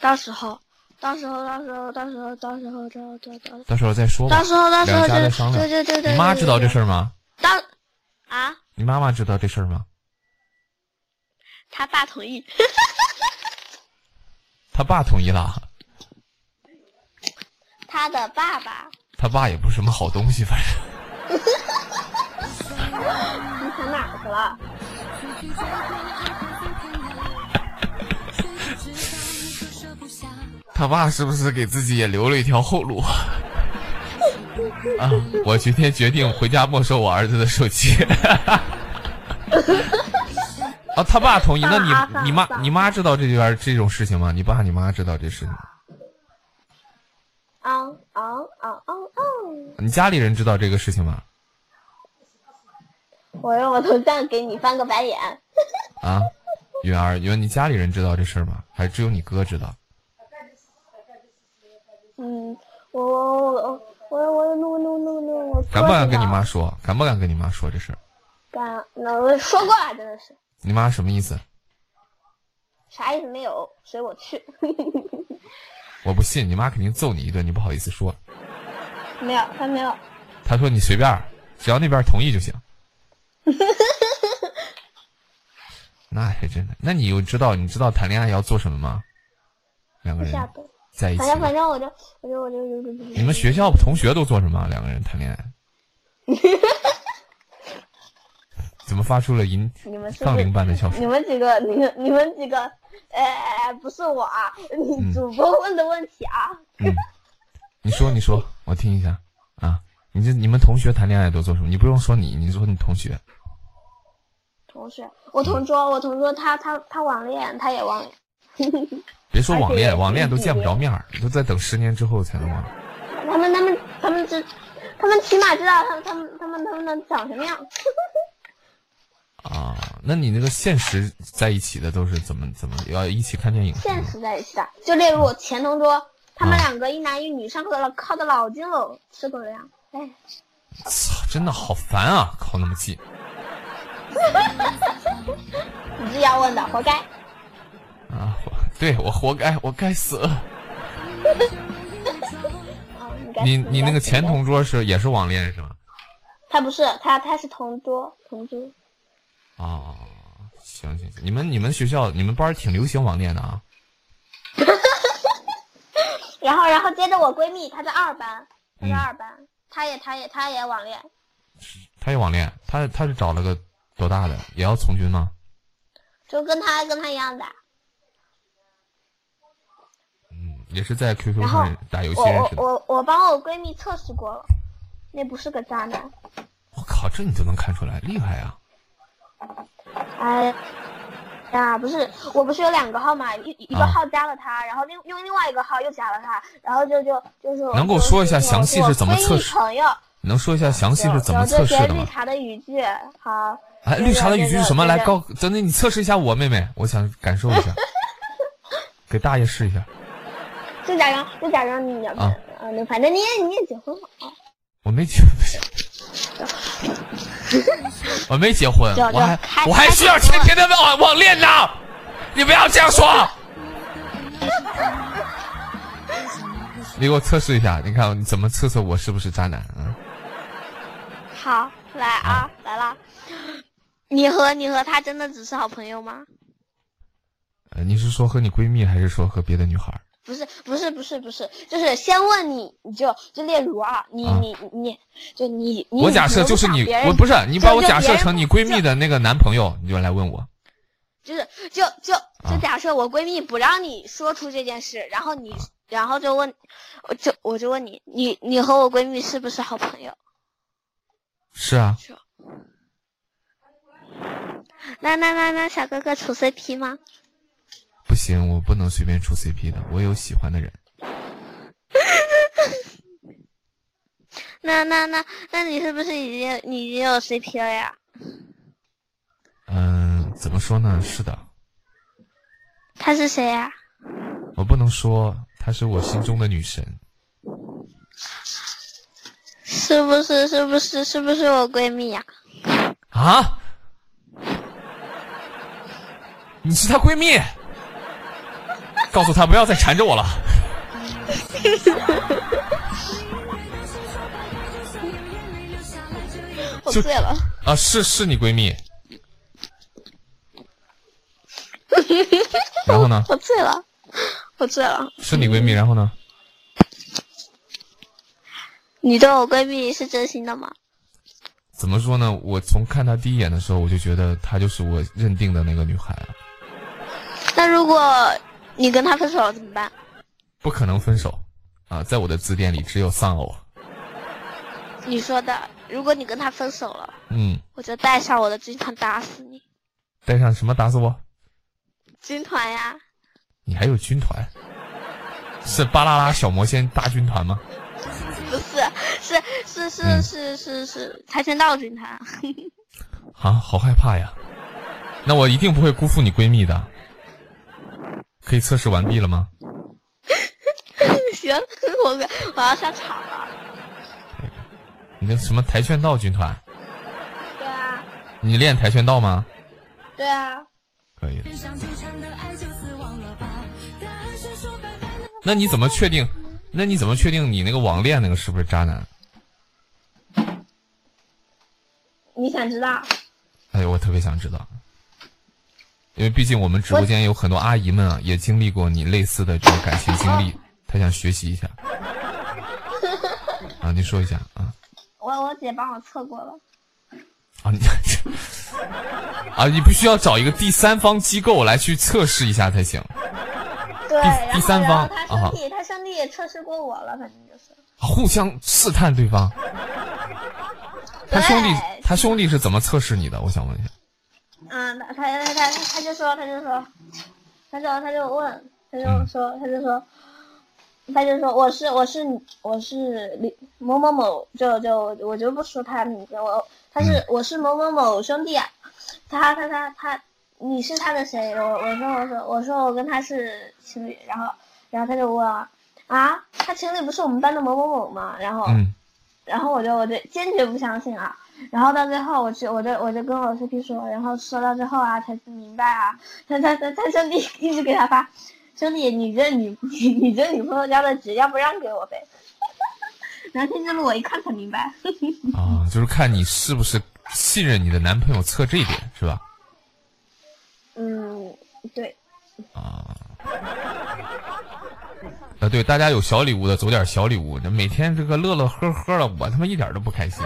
C: 到时候到时候到时候到时候到时候到到到
A: 到时候再说吧
C: 到。时候到时候就
A: 商量
C: 对对对对，
A: 你妈知道这事
C: 儿？
A: 吗？
C: 当啊，
A: 你妈妈知道这事儿吗？
C: 他爸同意，
A: 他爸同意了，
C: 他的爸爸，
A: 他爸也不是什么好东西，反正。
C: 你想哪去了？
A: 他爸是不是给自己也留了一条后路？啊！我今天决定回家没收我儿子的手机。啊，他爸同意，那你你妈你妈知道这边这种事情吗？你爸你妈知道这事情吗？
C: 嗷嗷嗷嗷嗷！
A: 你家里人知道这个事情吗？
C: 我用我头像给你翻个白眼。
A: 啊，允儿，允儿，你家里人知道这事儿吗？还是只有你哥知道？
C: 嗯，我我我我我我我我我我
A: 敢不敢跟你妈说？敢不敢跟你妈说这事儿？
C: 敢？那我说过了，真的是
A: 你妈什么意思？
C: 啥意思没有，随我去。
A: 我不信，你妈肯定揍你一顿，你不好意思说。
C: 没有，他没有。
A: 她说你随便，只要那边同意就行。那还真的，那你又知道你知道谈恋爱要做什么吗？两个人。在一起
C: 反，正反正我就我就我就我就
A: 你们学校同学都做什么？两个人谈恋爱，怎么发出了银
C: 你们是不
A: 杠铃般的笑声？
C: 你们几个你们你们几个哎不是我啊，你
A: 嗯
C: 主播问的问题啊。
A: 嗯，你说你说，我听一下啊。你这你们同学谈恋爱都做什么？你不用说你，你说你同学。
C: 同学，我同桌，我同桌他他他网恋，他也网恋。
A: 别说网恋，网恋都见不着面儿，都在等十年之后才能网。
C: 他们他们他们知，他们起码知道他们他们他们他们能长什么样。
A: 啊，那你那个现实在一起的都是怎么怎么要一起看电影？
C: 现实在一起的，就例如我前同桌，他们
A: 啊
C: 两个一男一女，上课了靠的老近了，吃狗粮。哎，
A: 操，真的好烦啊！靠那么近
C: 你自己要问的，活该。
A: 啊！我对我活该，我该死。
C: 啊，你
A: 你那个前，同桌是也是网恋是吗？
C: 他不是他他是同桌同桌，
A: 啊，行行行，你们你们学校你们班挺流行网恋的啊？
C: 然后然后接着我闺蜜，她在二班，她在
A: 嗯
C: 二班，她也她也她也网恋，
A: 她也网恋，她她是找了个多大的？也要从军吗？
C: 就跟她跟她一样的。
A: 嗯，也是在 QQ 上打游戏
C: 我我
A: 认识的。
C: 我我帮我闺蜜测试过了，那不是个渣男。
A: 我靠，这你都能看出来，厉害啊！
C: 哎呀，不是，我不是有两个号嘛，一一个
A: 啊
C: 号加了他，然后另用另外一个号又加了他，然后就就就是
A: 能给我说一下详细是怎么测试
C: 朋友
A: 能说一下详细是怎么测试
C: 绿？茶的语句，好。
A: 哎，绿茶的语句是什么？来，告，等等，你测试一下我妹妹，我想感受一下，给大爷试一下。
C: 就假装就假装你要
A: 啊
C: 啊，那反正你也你也结婚了啊，
A: 我没结，我没结婚，我还
C: 开
A: 我还需要
C: 开
A: 天天的网网恋呢。你不要这样说。你给我测试一下，你看你怎么测测我是不是渣男啊？
C: 好，来啊，来了。你和你和他真的只是好朋友吗？
A: 呃，你是说和你闺蜜，还是说和别的女孩儿？
C: 不是不是不是不是，就是先问你，你就就例如啊，你
A: 啊
C: 你你就你你
A: 我假设就是你，我不是你把我假设成你闺蜜的那个男朋友，你就来问我。
C: 就是就就就假设我闺蜜不让你说出这件事，然后你然后就问，我就我就问你，你你和我闺蜜是不是好朋友？
A: 是啊，
C: 那那那那小哥哥处 CP 吗？
A: 不行，我不能随便处 CP 的，我有喜欢的人。
C: 那那那那你是不是已经你已经有 CP 了呀？
A: 嗯，怎么说呢？是的，
C: 她是谁呀？
A: 我不能说她是我心中的女神。
C: 是不是是不是是不是我闺蜜呀？
A: 啊？你是她闺蜜？告诉他不要再缠着我了。就
C: 我醉了。
A: 啊，是是你闺蜜。然后呢？
C: 我醉了，我醉了。
A: 是你闺蜜，然后呢？
C: 你对我闺蜜是真心的吗？
A: 怎么说呢？我从看她第一眼的时候，我就觉得她就是我认定的那个女孩啊，
C: 那如果你跟他分手了怎么办？
A: 不可能分手啊！在我的字典里只有丧偶。
C: 你说的，如果你跟他分手了，
A: 嗯，
C: 我就带上我的军团打死你。
A: 带上什么打死我？
C: 军团呀，
A: 你还有军团？是巴啦啦小魔仙大军团吗？
C: 不是，是是是
A: 嗯
C: 是是是跆拳道军团。
A: 啊，好害怕呀！那我一定不会辜负你闺蜜的。可以测试完毕了吗？
C: 行，我我要上场了。
A: 你那什么跆拳道军团？
C: 对啊，
A: 你练跆拳道吗？
C: 对啊，
A: 可以。那你怎么确定？那你怎么确定你那个网恋那个是不是渣男？
C: 你想知道？
A: 哎，我特别想知道，因为毕竟我们直播间有很多阿姨们啊，也经历过你类似的这种感情经历，她想学习一下。啊，你说一下啊
C: 我我姐帮我测过了。
A: 啊你 啊，你必须要找一个第三方机构来去测试一下才行。
C: 对，
A: 第第三方
C: 然后他
A: 啊
C: 兄弟，他兄弟也测试过我了，反正就是。
A: 互相试探对方。他兄弟，他兄弟是怎么测试你的？我想问一下。
C: 嗯，他他他他他就说，他就说，他就他就问，他就说，他就说，他就说我是我是我是李某某某，就就我就不说他名字，我他是我是某某某兄弟啊，他他他他你是他的谁？我我说我说我说我跟他是情侣，然后然后他就问啊，他情侣不是我们班的某某某吗？然后然后我就我就坚决不相信啊。然后到最后，我去，我就我就跟我 CP 说，然后说到最后啊，才明白啊，他他他他兄弟一直给他发，兄弟，你这女 你你这女朋友家的纸要不让给我呗？聊天记录我一看才明白。
A: 啊，就是看你是不是信任你的男朋友，测这一点是吧？
C: 嗯，对。
A: 啊。啊，对，大家有小礼物的，走点小礼物。这每天这个乐乐呵呵的，我他妈一点都不开心。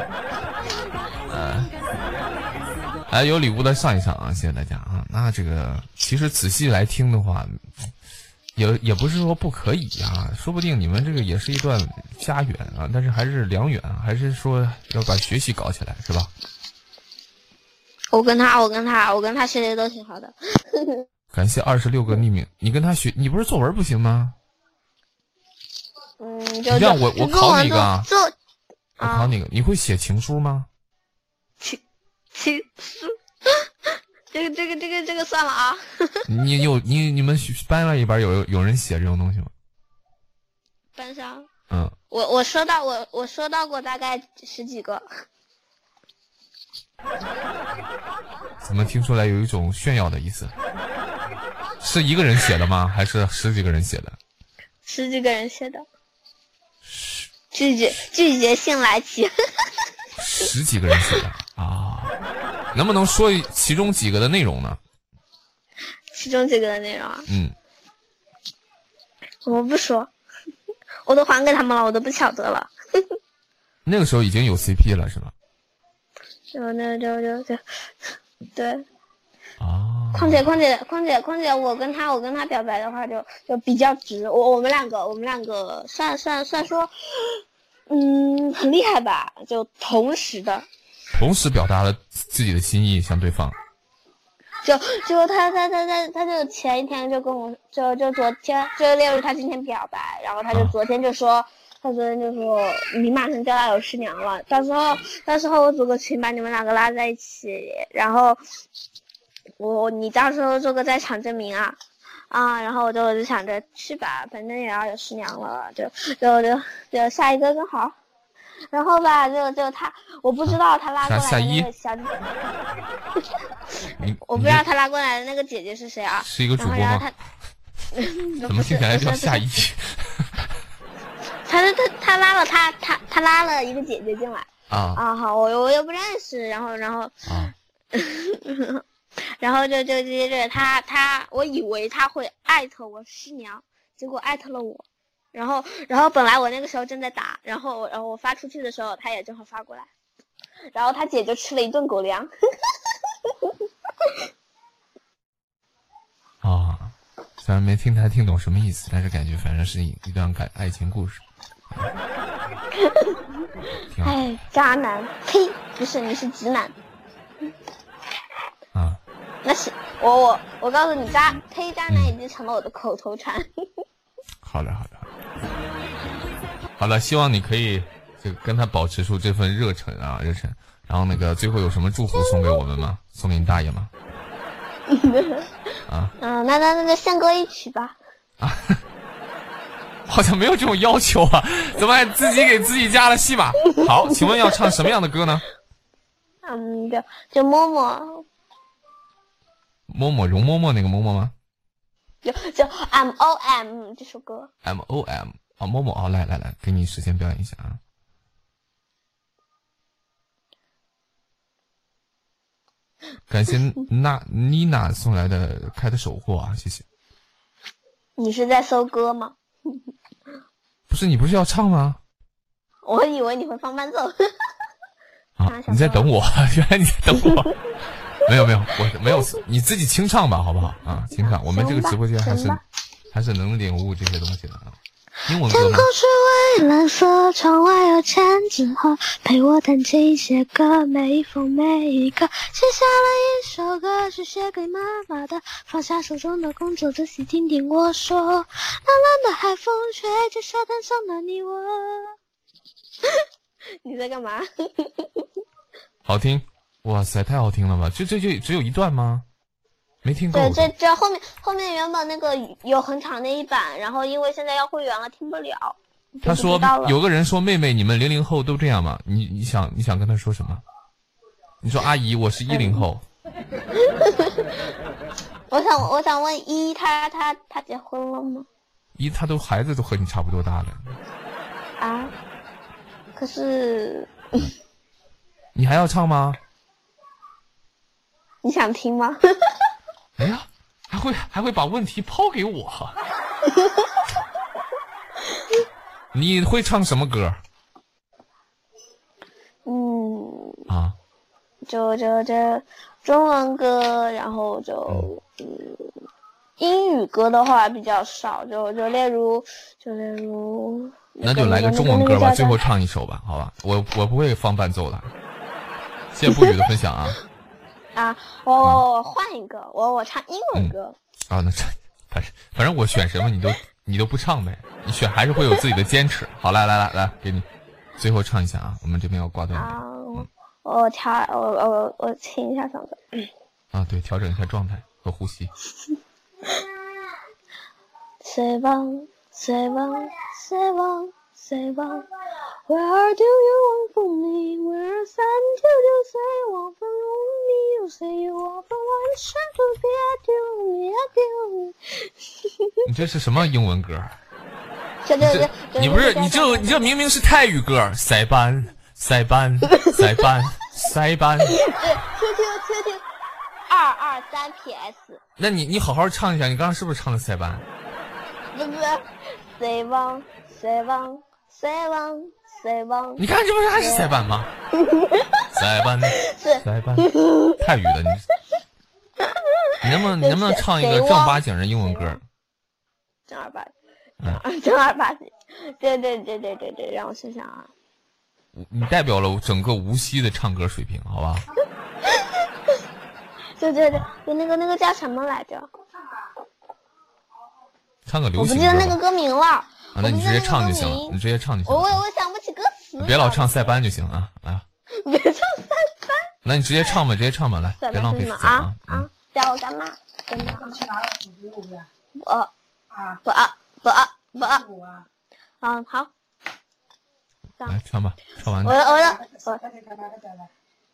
A: 嗯，哎，有礼物的上一上啊！谢谢大家啊。那这个其实仔细来听的话，也也不是说不可以啊，说不定你们这个也是一段家缘啊，但是还是良缘，还是说要把学习搞起来，是吧？
C: 我跟他，我跟他，我跟他学习都挺好的。
A: 感谢二十六个匿名，你跟他学，你不是作文不行吗？
C: 嗯，
A: 就让我我考你一个啊，
C: 我
A: 考你个，你会写情书吗？
C: 情情书，这个这个这个这个算了啊。
A: 你有你你们班里边有有人写这种东西吗？
C: 班上，
A: 嗯，
C: 我我收到我我收到过大概十几个。
A: 怎么听出来有一种炫耀的意思？是一个人写的吗？还是十几个人写的？
C: 十几个人写的。拒绝拒绝性来袭，
A: 十几个人写的啊，能不能说其中几个的内容呢？
C: 其中几个的内容啊？
A: 嗯，
C: 我不说，我都还给他们了，我都不晓得了。
A: 那个时候已经有 CP 了是吧？
C: 就那就就就对
A: 啊。
C: 况且况且况且况且，我跟他我跟他表白的话就就比较直，我我们两个我们两个算算算说。嗯，很厉害吧？就同时的，
A: 同时表达了自己的心意向对方。
C: 就就他他他他他就前一天就跟我就就昨天就例如他今天表白，然后他就昨天就说，他昨天就说你马上就要有师娘了，到时候到时候我组个群把你们两个拉在一起，然后我你到时候做个在场证明啊。啊，然后我就我就想着去吧，反正也要有师娘了，就就就就下一个更好。然后吧，就就他，我不知道他拉过来的那个小姐姐，我不知道他拉过来的那个姐姐是谁啊？
A: 是一个主播吗？怎么听起来叫夏一？
C: 他他他他拉了他他他拉了一个姐姐进来
A: 啊
C: 啊好，我我又不认识，然后然后
A: 啊。
C: 然后就就接着他他，我以为他会艾特我师娘，结果艾特了我。然后然后本来我那个时候正在打，然后然后我发出去的时候，他也正好发过来，然后他姐就吃了一顿狗粮。
A: 啊，虽然没听太听懂什么意思，但是感觉反正是一一段感爱情故事。
C: 哎，渣男，呸！不是，你是直男。
A: 啊。
C: 那是我我我告诉你，渣黑渣男已经成了我的口头禅。
A: 好的好的，好的，希望你可以就跟他保持住这份热忱啊热忱。然后那个最后有什么祝福送给我们吗？送给你大爷吗？啊
C: 嗯，那那那就献歌一曲吧。
A: 啊，好像没有这种要求啊，怎么还自己给自己加了戏码？好，请问要唱什么样的歌呢？
C: 嗯，就就摸摸。
A: 摸摸容嬷嬷那个嬷嬷吗？
C: 有就 M O M 这首歌。
A: M O M 啊，嬷嬷啊，来来来，给你时间表演一下啊！感谢 娜妮娜送来的开的守护啊，谢谢。
C: 你是在搜歌吗？
A: 不是，你不是要唱吗？
C: 我以为你会放伴奏。
A: 啊，你在等我？原来你在等我。没有没有，我没有，你自己清唱吧，好不好啊？清唱，我们这个直播间还是还是能领悟这些东西的啊。英文歌吗
C: 天空？是蔚蓝色，窗外有千纸鹤，陪我弹琴写歌，每一封每一个，写下了一首歌，是写给妈妈的。放下手中的工作，仔细听听我说。蓝蓝的海风吹着沙滩上的你我。你在干嘛？
A: 好听，哇塞，太好听了吧！这这就只有一段吗？没听过
C: 对，。这这后面后面原本那个有很长的一版，然后因为现在要会员了，听不了。
A: 他说有个人说妹妹，你们零零后都这样吗？你你想你想跟他说什么？你说阿姨，我是一零后，
C: 我想我想问一，他他他结婚了吗？
A: 一他都孩子都和你差不多大了，
C: 啊？可是
A: 你还要唱吗？
C: 你想听吗？
A: 哎呀，还会还会把问题抛给我。你会唱什么歌
C: 嗯，
A: 啊？
C: 就就这中文歌，然后就嗯，英语歌的话比较少，就就例如就例如
A: 那就来个中文歌吧，最后唱一首吧，好吧？我我不会放伴奏的。谢谢不语的分享啊！
C: 啊，我我我换一个，我我唱英文歌。
A: 啊，那这反正反正我选什么你都你都不唱呗，你选还是会有自己的坚持。好，来来来来，给你最后唱一下啊，我们这边要挂断
C: 啊，我我调我我我清一下嗓子。
A: 啊，对，调整一下状态和呼吸。
C: 随望随望随望随望，Where do you want from me? Where send you to say want from me? You say you want from one shot to be at you, me at you.
A: 你这是什么英文歌？
C: 这这这，
A: 你不是你这你这明明是泰语歌，塞班塞班塞班塞班。
C: Q Q Q Q 二二三 P S，
A: 那你你好好唱一下，你刚刚是不是唱的塞班？
C: 不是，希望希望希望希望，
A: 你看这不是还是塞班吗？塞班
C: 是
A: 塞班，泰语的你。你能不能你能不能唱一个正儿八经的英文歌？
C: 正儿八
A: 嗯
C: 经，正儿八经，对对对对对对，让我想想啊。
A: 你代表了整个无锡的唱歌水平，好吧？
C: 对 对对，就那个那个叫什么来着？
A: 唱个流行歌吧。
C: 不记得那个歌名了。
A: 啊，那你直接唱就行了，你直接唱就行
C: 我我
A: 了。
C: 我想不起歌词。
A: 别老唱，塞班就行啊！来啊，
C: 别唱塞班。
E: 那
A: 你直接唱吧，直接唱吧，来，别浪费时间
C: 啊
A: 嗯
C: 啊！叫我干嘛？真的。我
F: 啊，
C: 不啊不啊不啊。
F: 我啊，
C: 嗯，好。
A: 来唱吧，唱完
C: 我我我我
F: 快点快点快点来，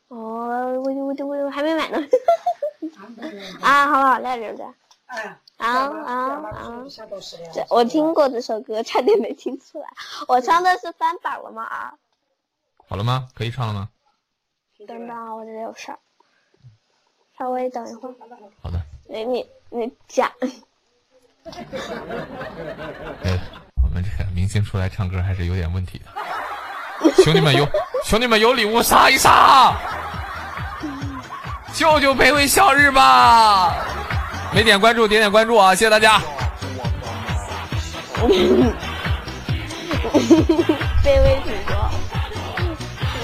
C: 我我我我我还没买呢。啊，好好来着的。
F: 哎，
C: 啊啊啊！这我听过这首歌，差点没听出来。我唱的是翻版了吗？啊，
A: 好了吗？可以唱了吗？
C: 等等啊，我这里有事儿，稍微等一会儿。
A: 好的，
C: 你你你讲，
A: 哎，我们这个明星出来唱歌还是有点问题的。兄弟们有兄弟们有礼物杀一杀，救救北纬小日吧！没点关注点点关注啊，谢谢大家。
C: 卑微主播，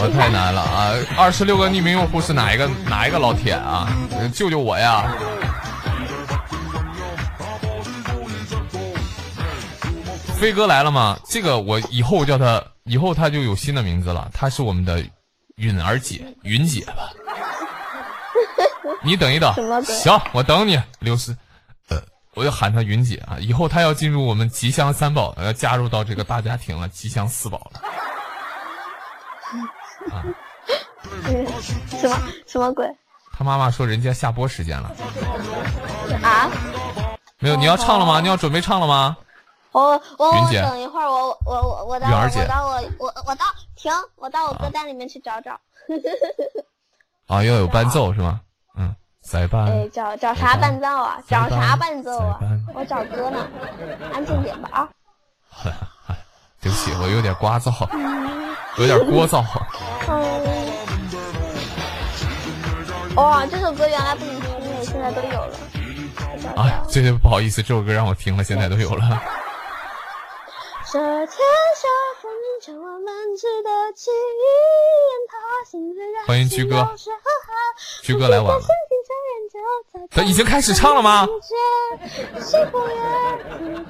A: 我太难了啊！二十六个匿名用户是哪一个哪一个老铁啊？呃救救我呀！飞哥来了吗？这个我以后叫他，以后他就有新的名字了，他是我们的允儿姐，云姐吧。你等一等行，我等你，刘思，呃，我就喊她云姐啊。以后她要进入我们吉祥三宝，要加入到这个大家庭了，吉祥四宝了。
C: 啊 什么什么鬼
A: 他妈妈说人家下播时间了，
C: 啊？
A: 没有？你要唱了吗？你要准备唱了吗？
C: 我我我
A: 云姐
C: 等一会儿，我我我我到我到我我我到停，我到我歌单里面去找找。
A: 啊，要有伴奏是吗？嗯，塞班。
C: 哎，找找啥伴奏啊？找啥伴奏啊？我找歌呢，安静点吧啊！
A: 对不起，我有点聒噪，有点聒噪。
C: 嗯，哇，这首歌原来不能听的，现在都有了。我找
A: 啊
C: 找，
A: 这个不好意思，这首歌让我听了，现在都有了。
C: 这天下风云千万万只得起烟他心虽然
A: 欢迎居哥居哥来晚了。他已经开始唱了吗？
C: 人，人人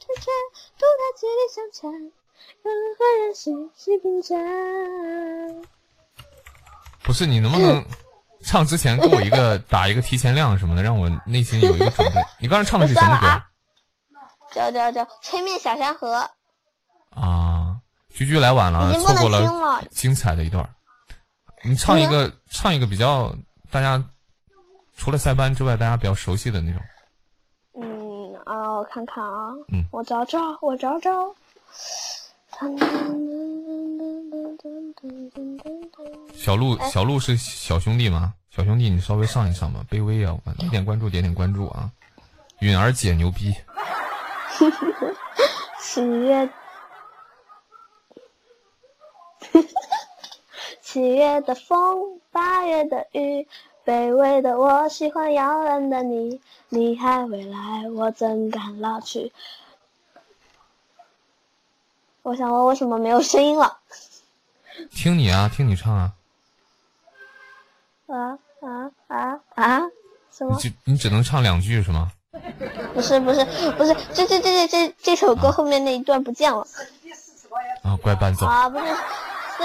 C: 推却，独他几里相牵，人和人息息并肩。
A: 不是你能不能唱之前给我一个打一个提前量什么的，让我内心有一个准备。你刚才唱的是什么歌
C: 啊叫叫叫吹面小山河，
A: 啊？居居来晚了，错过
C: 了
A: 精彩的一段。你唱一个，唱一个比较大家除了塞班之外大家比较熟悉的那种。
C: 嗯啊，我看看啊，
A: 嗯
C: 我找找，我找找。
A: 小鹿，
C: 哎
A: 小鹿是小兄弟吗？小兄弟，你稍微上一上吧，卑微啊！点点关注，点点关注啊！允儿姐牛逼，
C: 七月，七月的风，八月的雨，卑微的我喜欢遥远的你，你还未来，我怎敢老去？我想问为什么没有声音了？
A: 听你啊，听你唱啊！
C: 啊啊啊啊！什么？
A: 你只你只能唱两句是吗？
C: 不是不是不是，这这这这这这首歌后面那一段不见了
A: 啊，怪伴奏。
C: 啊！不是，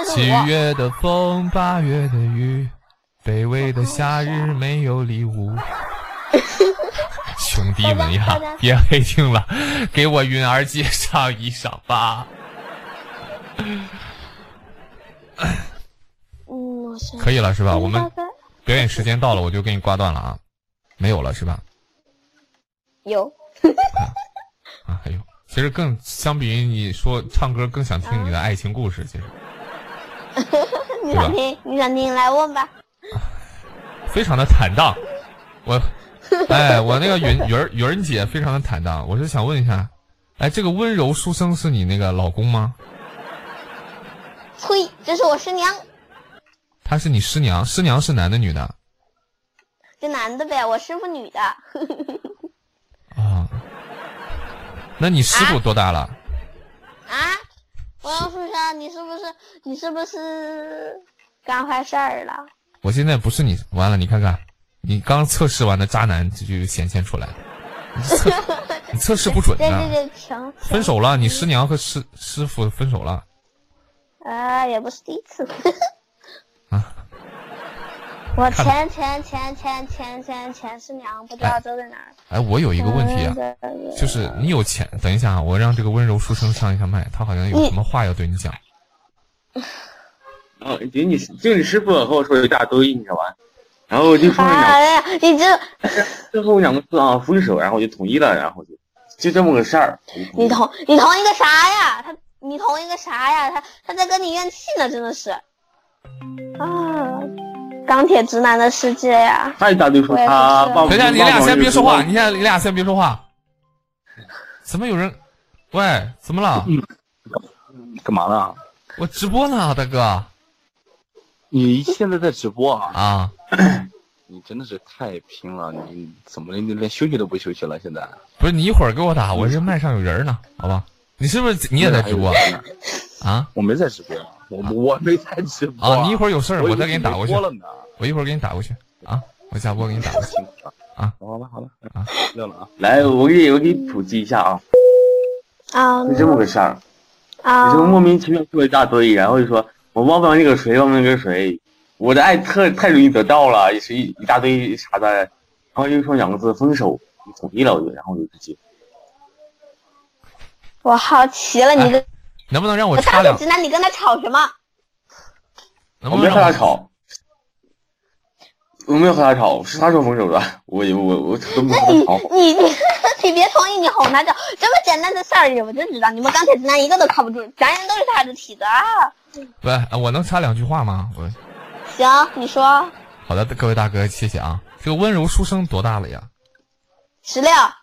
C: 是
A: 七。月的风，八月的雨，卑微的夏日没有礼物。兄弟们呀，别黑听了，给我云儿姐唱一首吧。
C: 嗯，我想
A: 可以了是吧？我们表演时间到了，我就给你挂断了啊。没有了是吧？
C: 有。
A: 啊，还有，其实更相比于你说唱歌，更想听你的爱情故事。其实
C: 你想听？你想听？来问吧。
A: 非常的坦荡。我，哎，我那个允允儿允儿姐非常的坦荡。我是想问一下，哎，这个温柔书生是你那个老公吗？
C: 呸！这是我师娘，
A: 他是你师娘，师娘是男的女的
C: 这男的呗，我师傅女的。
A: 啊？那你师傅多大了？
C: 啊？我要说一下，你是不是你是不是干坏事儿了？
A: 我现在不是你，完了，你看看，你刚测试完的渣男这就显现出来了。你测你测试不准
C: 这这
A: 的，
C: 这成
A: 分手了，你师娘和师师傅分手了
C: 啊，也不是第一次。
A: 啊？
C: 我前前前前前前前师娘不知道都在哪儿。
A: 哎，我有一个问题啊，
C: 嗯
A: 就是你有钱，等一下啊，我让这个温柔书生上一下麦，他好像有什么话要对你讲。
G: 然后就你就你师傅和我说有一大堆，你知道吧？然后我就说两，
C: 哎呀，你这
G: 最后两个字啊分手，然后我就同意了，然后就就这么个事儿。
C: 你同你同意个啥呀？他你同一个啥呀？他他在跟你怨气呢，真的是。啊，钢铁直男的世界呀！
G: 他一大堆说
C: 我也是
G: 他
A: 等一下，你俩先别说话，你先你俩先别说话。怎么有人？喂，怎么了？
H: 干嘛呢？
A: 我直播呢，大哥
H: 你现在在直播啊？
A: 啊！
H: 你真的是太拼了！你怎么你连休息都不休息了？现在
A: 不是你一会儿给我打，我这麦上有人呢，好吧？你是不是你也 在直播啊？
H: 我没在直播，我我没在直播。
A: 啊，你一会儿有事儿，我再给你打过去。
H: 我。
A: 一会儿给你打过去。啊，我下播给你打过去。啊！
H: 好了好了
A: 啊，
H: 溜了啊！
G: 来，我给你我给你普及一下啊，
C: 啊
G: 是这么个事儿，
C: 啊。
G: 你就莫名其妙说一大堆，然后就说我忘不了那个谁，忘不了那个谁，我的爱特太容易得到了，也是一一大堆啥的，然后就说两个字分手，你同意了，我就然后我就直接
C: 我好奇了，你个
A: 能不能让我
C: 我
A: 插两？
C: 大铁直男，你跟他吵什么？
A: 能
G: 我没和他
A: 不能让我
G: 吵，我没有和他吵，是他说分手的，我我我都没和
C: 你
G: 他吵。
C: 你你 你别同意，你哄他就这么简单的事儿，我就知道你们钢铁直男一个都靠不住，咱人都是他的体子啊。
A: 喂，呃我能插两句话吗？我
C: 行，你说
A: 好的，各位大哥，谢谢啊。这个温柔书生多大了呀？
C: 十六
A: 啊，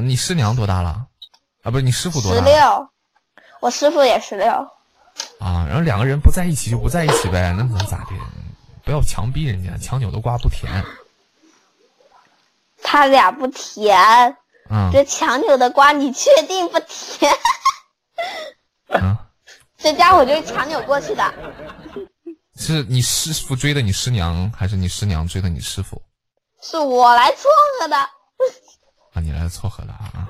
A: 你师娘多大了？啊，不是你师傅多
C: 十
A: 大十？
C: 六，我师傅也十六。
A: 啊，然后两个人不在一起就不在一起呗，那能咋的？不要强逼人家，强扭的瓜不甜。
C: 他俩不甜。
A: 嗯
C: 这强扭的瓜，你确定不甜？
A: 嗯，
C: 这家伙就是强扭过去的。
A: 是你师傅追的你师娘，还是你师娘追的你师傅？
C: 是我来撮合的。
A: 啊，你来撮合的啊。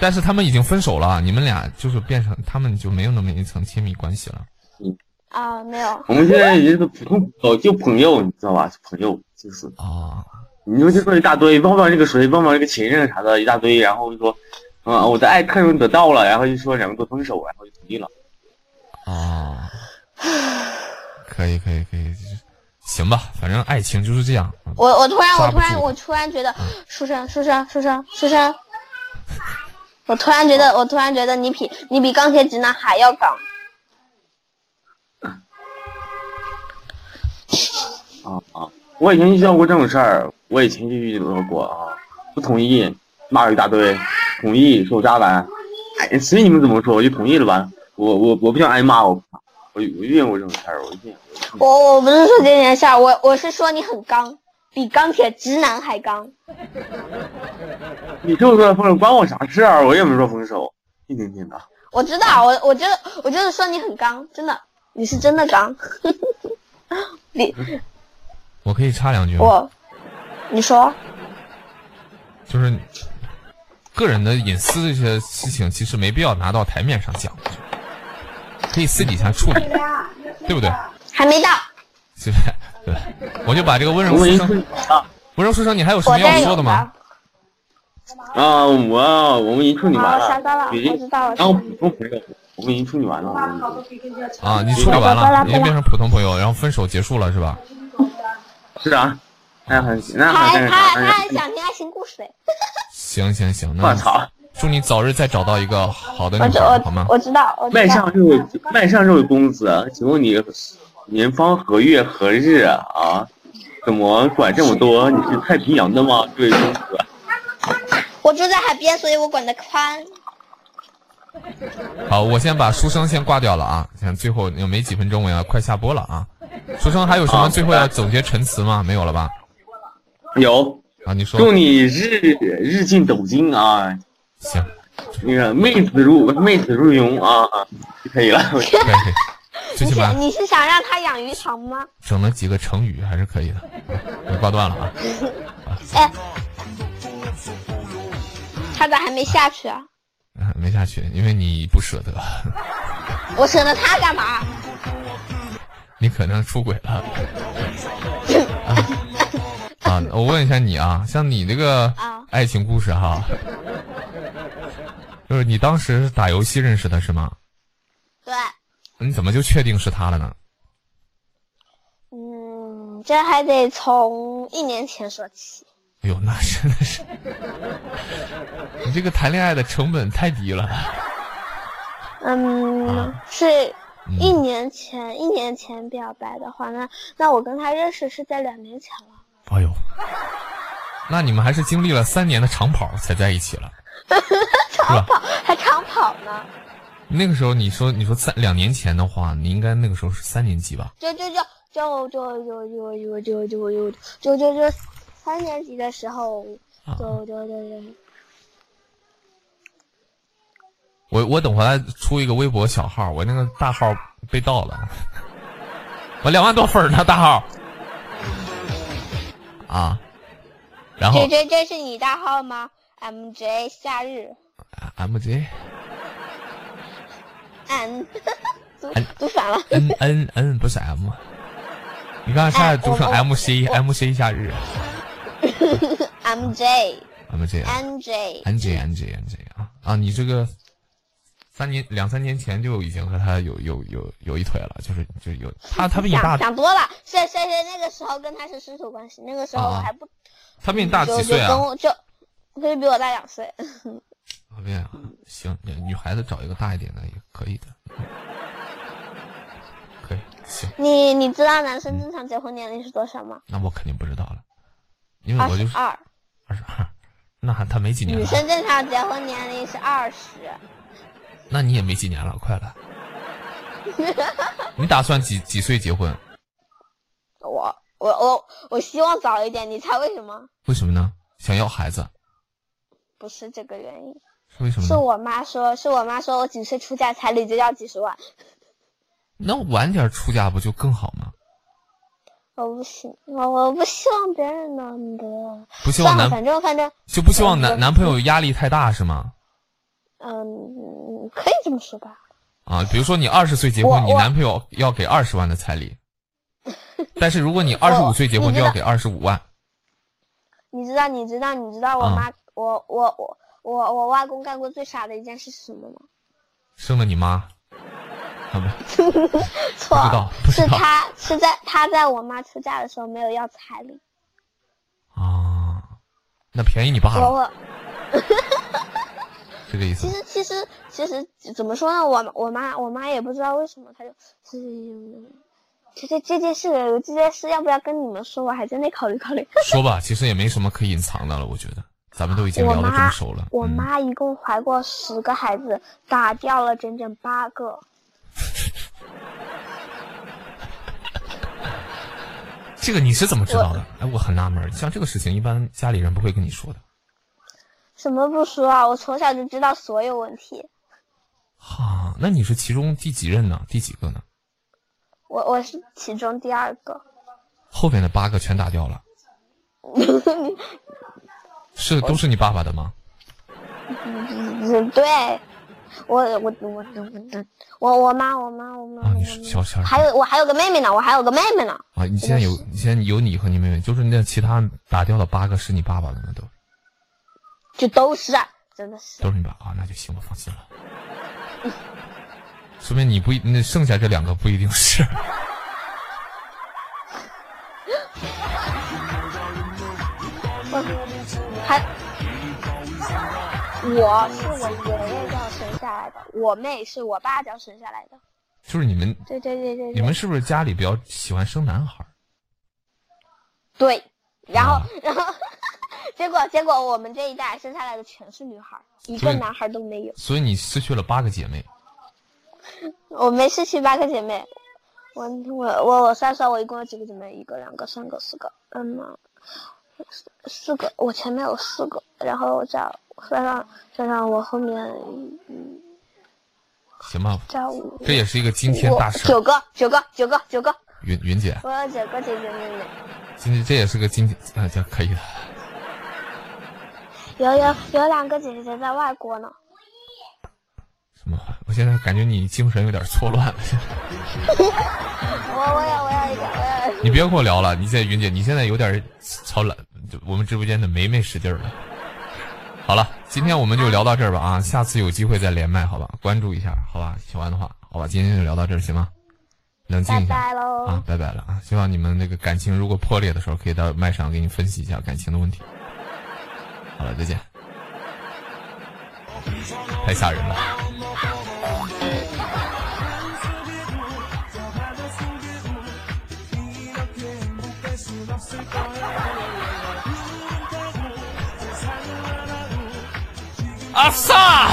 A: 但是他们已经分手了，你们俩就是变成他们就没有那么一层亲密关系了。
C: 嗯啊，没有，
G: 我们现在已经是普通朋友，就朋友，你知道吧？朋友就是，
A: 啊，
G: 你们就说一大堆，忘不了这个谁，忘不了这个前任啥的，一大堆，然后就说，啊、我的爱太容易得到了，然后就说两个都分手，然后就同意了。
A: 啊，可以可以可以，行吧，反正爱情就是这样。
C: 我我突然我突然我突然觉得，书生书生书生书生，我突然觉得我突然觉得你比你比钢铁直男还要刚。
G: 啊啊！我以前遇到过这种事儿，我以前就遇到过啊，不同意，骂了一大堆，同意说我渣男，哎，随你们怎么说，我就同意了吧。我我我不想挨骂，我我我遇见过这种事儿，我遇见过。
C: 我我不是说这件事儿，我我是说你很刚，比钢铁直男还刚。
G: 你就说分手关我啥事儿？我也没说分手，一点点的。
C: 我知道，我我就是我就是说你很刚，真的，你是真的刚。你
A: 我可以插两句吗？
C: 我，你说
A: 就是个人的隐私这些事情，其实没必要拿到台面上讲，可以私底下处理，对不对？
C: 还没到，
A: 对，我就把这个温柔书生，
G: 啊
A: 温柔书生，你还有什么要说的吗？
G: 啊，我我们已经处理完
C: 了，
G: 了，已经
C: 我知道了。
G: 然后普通朋友，我们已经处理完了。
A: 啊，你处理完了，已经变成普通朋友，然后分手结束了是吧？
G: 是啊，那很那
C: 他还
G: 还那
C: 他还他，还想听爱情故事嘞。
A: 行行行，那
G: 我操！
A: 祝你早日再找到一个好的女
C: 我知
A: 孩，好吗
C: 我？知道，我知道
G: 麦
C: 道。
G: 上这位麦上这位公子，请问你年方何月何日啊？怎么管这么多？你是太平洋的吗？这位公子，
C: 我住在海边，所以我管得宽。
A: 好，我先把书生先挂掉了啊，现在最后有没几分钟，我要快下播了啊。书生还有什么最后要总结陈词吗？没有了吧？
G: 有
A: 啊，你说
G: 祝你日日进斗金啊！
A: 行，
G: 那个妹子入妹子入云啊啊，就可以了。
A: 可以，最
C: 你
A: 起码
C: 是你是想让他养鱼塘吗？
A: 整了几个成语还是可以的。我挂断了啊。
C: 哎，他咋还没下去啊？
A: 啊 没下去，因为你不舍得，
C: 我舍得他干嘛？
A: 你可能出轨了。啊啊！我问一下你啊，像你这个
C: 啊
A: 爱情故事哈，就是你当时是打游戏认识的是吗？
C: 对，
A: 你怎么就确定是他了呢？
C: 嗯，这还得从一年前说起。
A: 哎呦，那真的是，你这个谈恋爱的成本太低了。
C: 嗯，
A: 啊
C: 是
A: 嗯
C: 一年前，一年前表白的话，那那我跟他认识是在两年前了。
A: 哎呦，那你们还是经历了三年的长跑才在一起了，是吧？
C: 跑还长跑呢，
A: 那个时候你说你说三两年前的话，你应该那个时候是三年级吧？
C: 就就就就就就就就就就就就就就三年级的时候，就就就就
A: 我我等回来出一个微博小号，我那个大号被盗了，我两万多粉呢，大号啊，然后
C: 这这这是你大号吗？MJ 夏日
A: MJ
C: N 读
A: 嗯
C: 读反了
A: N N N 不是 M，你刚才差点读成
C: 哎我
A: MC
C: 我
A: MC 夏日
C: MJ
A: MJ 啊！你这个三年两三年前就已经和他有有有有一腿了，就是就有他他比你大
C: 想，想多了，是是是那个时候跟他是师徒关系，那个时候
A: 啊
C: 还不
A: 他比你大几岁啊？
C: 就跟我就他就比我大两岁。
A: 我跟你讲，行，女女孩子找一个大一点的也可以的，可以行。
C: 你你知道男生正常结婚年龄是多少吗？
A: 那我肯定不知道了，因为我就是
C: 二。
A: 二十二，那还他没几年，
C: 女生正常结婚年龄是二十。
A: 那你也没几年了，快了。你打算几几岁结婚？
C: 我我我我希望早一点，你猜为什么？
A: 为什么呢？想要孩子，
C: 不是这个原因，
A: 是为什么？
C: 是我妈说，是我妈说我几岁出嫁彩礼就要几十万，
A: 那晚点出嫁不就更好吗？
C: 我不行，我我不希望别人那么的。
A: 不希望
C: 反正反正，
A: 就不希望
C: 我
A: 男男朋友压力太大是吗？
C: 嗯，可以这么说吧。
A: 啊，比如说你二十岁结婚，你男朋友要给二十万的彩礼，但是如果你二十五岁结婚，就要给二十五万。
C: 你知道，你知道，你知道我
A: 啊
C: 妈，我我我我我外公干过最傻的一件事是什么吗？
A: 生了你妈，好吧？
C: 错
A: 不知道不知道
C: 是他是在他在我妈出嫁的时候没有要彩礼，
A: 啊，那便宜你爸
C: 我
A: 了，
C: 我
A: 这个意思
C: 其。实其实其实怎么说呢？我我妈我妈也不知道为什么，她就是这这这件事这件事要不要跟你们说？我还真得考虑考虑。
A: 说吧，其实也没什么可隐藏的了，我觉得咱们都已经聊得这么熟了。
C: 我
A: 嗯
C: 妈一共怀过十个孩子，打掉了整整八个。
A: 这个你是怎么知道的？哎，我很纳闷，像这个事情一般家里人不会跟你说的。
C: 什么不说啊？我从小就知道所有问题。
A: 哈，那你是其中第几任呢？第几个呢？
C: 我我是其中第二个。
A: 后边的八个全打掉了，是都是你爸爸的吗？
C: 嗯，对，我我我我我我我妈我妈我妈
A: 啊，你是小小
C: 还有我还有个妹妹呢，我还有个妹妹呢。
A: 啊，你现在有你现在有你和你妹妹，就是那其他打掉的八个是你爸爸的吗，都
C: 就都是，真的是
A: 都是你爸啊，那就行，我放心了。说明你不一那剩下这两个不一定是。
C: 还，我是我爷爷叫生下来的，我妹是我爸叫生下来的。
A: 就是你们
C: 对对对对对，
A: 你们是不是家里比较喜欢生男孩儿？
C: 对，然后、
A: 啊
C: 然后结果结果我们这一代生下来的全是女孩儿，一个男孩儿都没有。
A: 所以你失去了八个姐妹。
C: 我没失去八个姐妹，我我我我算算，我一共有几个姐妹？一个、两个、三个、四个，嗯呐，四四个。我前面有四个，然后加算上算上我后面，嗯，
A: 行吧，
C: 加五，
A: 这也是一个惊天大事
C: 九个，九个，九个，九个，
A: 云云姐，
C: 我有九个姐姐妹妹。
A: 今天这也是个惊天啊，这可以的。
C: 有有有两个姐姐在外国呢。
A: 什么？我现在感觉你精神有点错乱了。
C: 我我要我要一个，我要。
A: 你别跟我聊了，你现在云姐，你现在有点朝懒，就我们直播间的梅梅使劲儿了。好了，今天我们就聊到这儿吧啊，下次有机会再连麦，好吧？关注一下，好吧？喜欢的话，好吧，今天就聊到这儿，行吗？冷静一下
C: 拜喽！
A: 啊，拜拜了啊！希望你们那个感情如果破裂的时候，可以到麦上给你分析一下感情的问题。好了，再见。太吓人了。阿萨。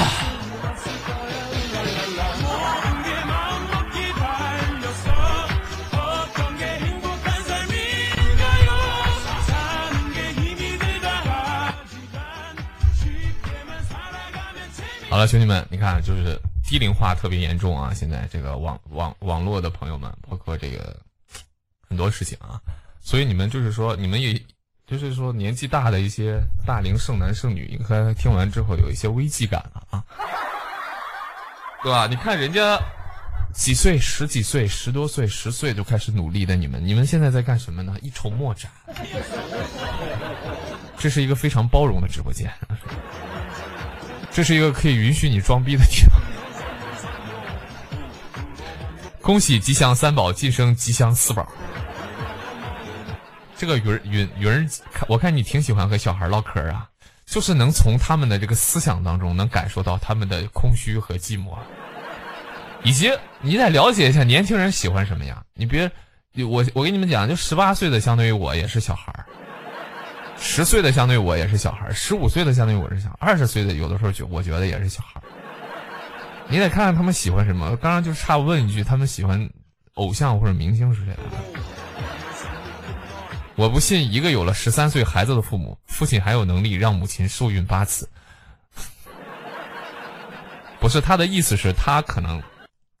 A: 好了，兄弟们，你看，就是低龄化特别严重啊！现在这个网网网络的朋友们，包括这个很多事情啊，所以你们就是说，你们也就是说年纪大的一些大龄剩男剩女，应该听完之后有一些危机感了啊，对吧？你看人家几岁、十几岁、十多岁、十岁就开始努力的你们，你们现在在干什么呢？一筹莫展。这是一个非常包容的直播间。这是一个可以允许你装逼的地方。恭喜吉祥三宝晋升吉祥四宝。这个云云云，我看你挺喜欢和小孩唠嗑啊，就是能从他们的这个思想当中能感受到他们的空虚和寂寞，以及你得了解一下年轻人喜欢什么呀。你别，我我跟你们讲，就十八岁的相对于我也是小孩儿。十岁的相对我也是小孩，十五岁的相对我是小孩，二十岁的有的时候觉我觉得也是小孩。你得看看他们喜欢什么。刚刚就差问一句，他们喜欢偶像或者明星之类的。我不信一个有了十三岁孩子的父母，父亲还有能力让母亲受孕八次。不是他的意思是他可能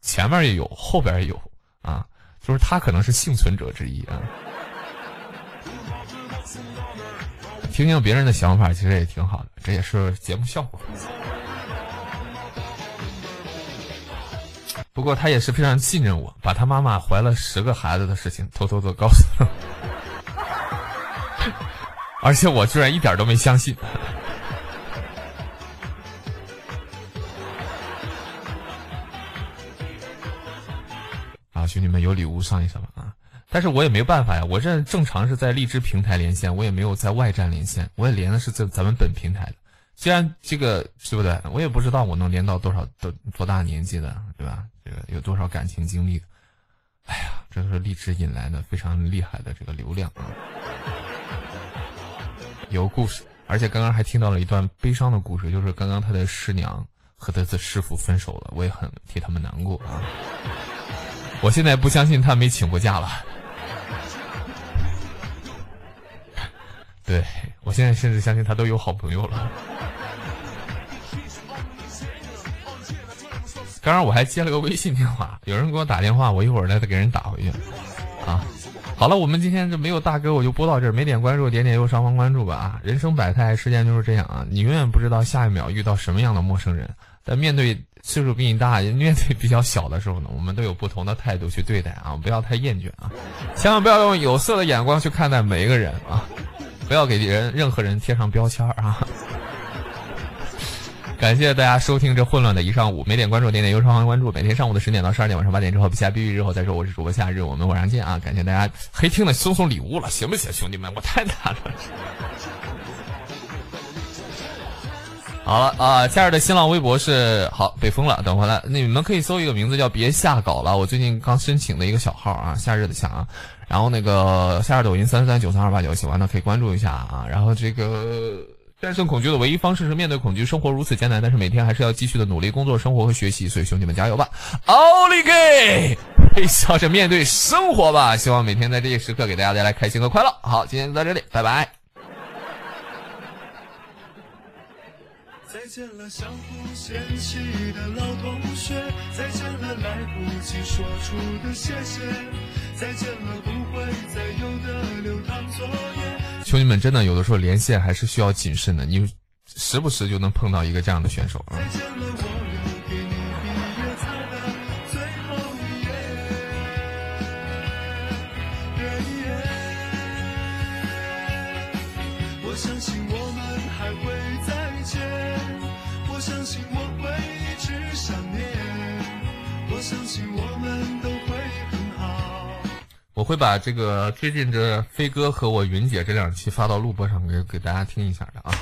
A: 前面也有，后边也有啊，就是他可能是幸存者之一啊。听听别人的想法，其实也挺好的，这也是节目效果。不过他也是非常信任我，把他妈妈怀了十个孩子的事情偷偷的告诉了，而且我居然一点都没相信。啊，兄弟们有礼物上一上吧啊！但是我也没办法呀，我这正常是在荔枝平台连线，我也没有在外站连线，我也连的是这咱们本平台的。既然这个对不对？我也不知道我能连到多少多多大年纪的，对吧？这个有多少感情经历的？哎呀，这是荔枝引来的非常厉害的这个流量啊！有故事，而且刚刚还听到了一段悲伤的故事，就是刚刚他的师娘和他的师傅分手了，我也很替他们难过啊！我现在不相信他没请过假了。对我现在甚至相信他都有好朋友了。刚刚我还接了个微信电话，有人给我打电话，我一会儿再给人打回去。好了，我们今天这没有大哥，我就播到这儿。没点关注，点点右上方关注吧。啊，人生百态，世间就是这样啊，你永远不知道下一秒遇到什么样的陌生人。但面对岁数比你大、面对比较小的时候呢，我们都有不同的态度去对待啊，不要太厌倦啊，千万不要用有色的眼光去看待每一个人啊。不要给人任何人贴上标签啊！感谢大家收听这混乱的一上午，没点关注点点右上方关注。每天上午的十点到十二点，晚上八点之后，比下必须之后再说。我是主播夏日，我们晚上见啊！感谢大家黑听的送送礼物了，行不行，兄弟们？我太难了。好了啊，夏日的新浪微博是好被封了，等回来你们可以搜一个名字叫“别下稿了”，我最近刚申请的一个小号啊，夏日的夏啊。然后那个夏日抖音三三九三二八九，喜欢的可以关注一下啊。然后这个战胜恐惧的唯一方式是面对恐惧，生活如此艰难，但是每天还是要继续的努力工作、生活和学习。所以兄弟们加油吧，奥利给！微笑着面对生活吧。希望每天在这些时刻给大家带来开心和快乐。好，今天就到这里，拜拜。
I: 再见了，相互嫌弃的老同学；再见了，来不及说出的谢谢；再见了，不会再有的流淌作业。
A: 兄弟们，真的有的时候连线还是需要谨慎的，你时不时就能碰到一个这样的选手啊。我会把这个最近这飞哥和我云姐这两期发到录播上给给大家听一下的啊。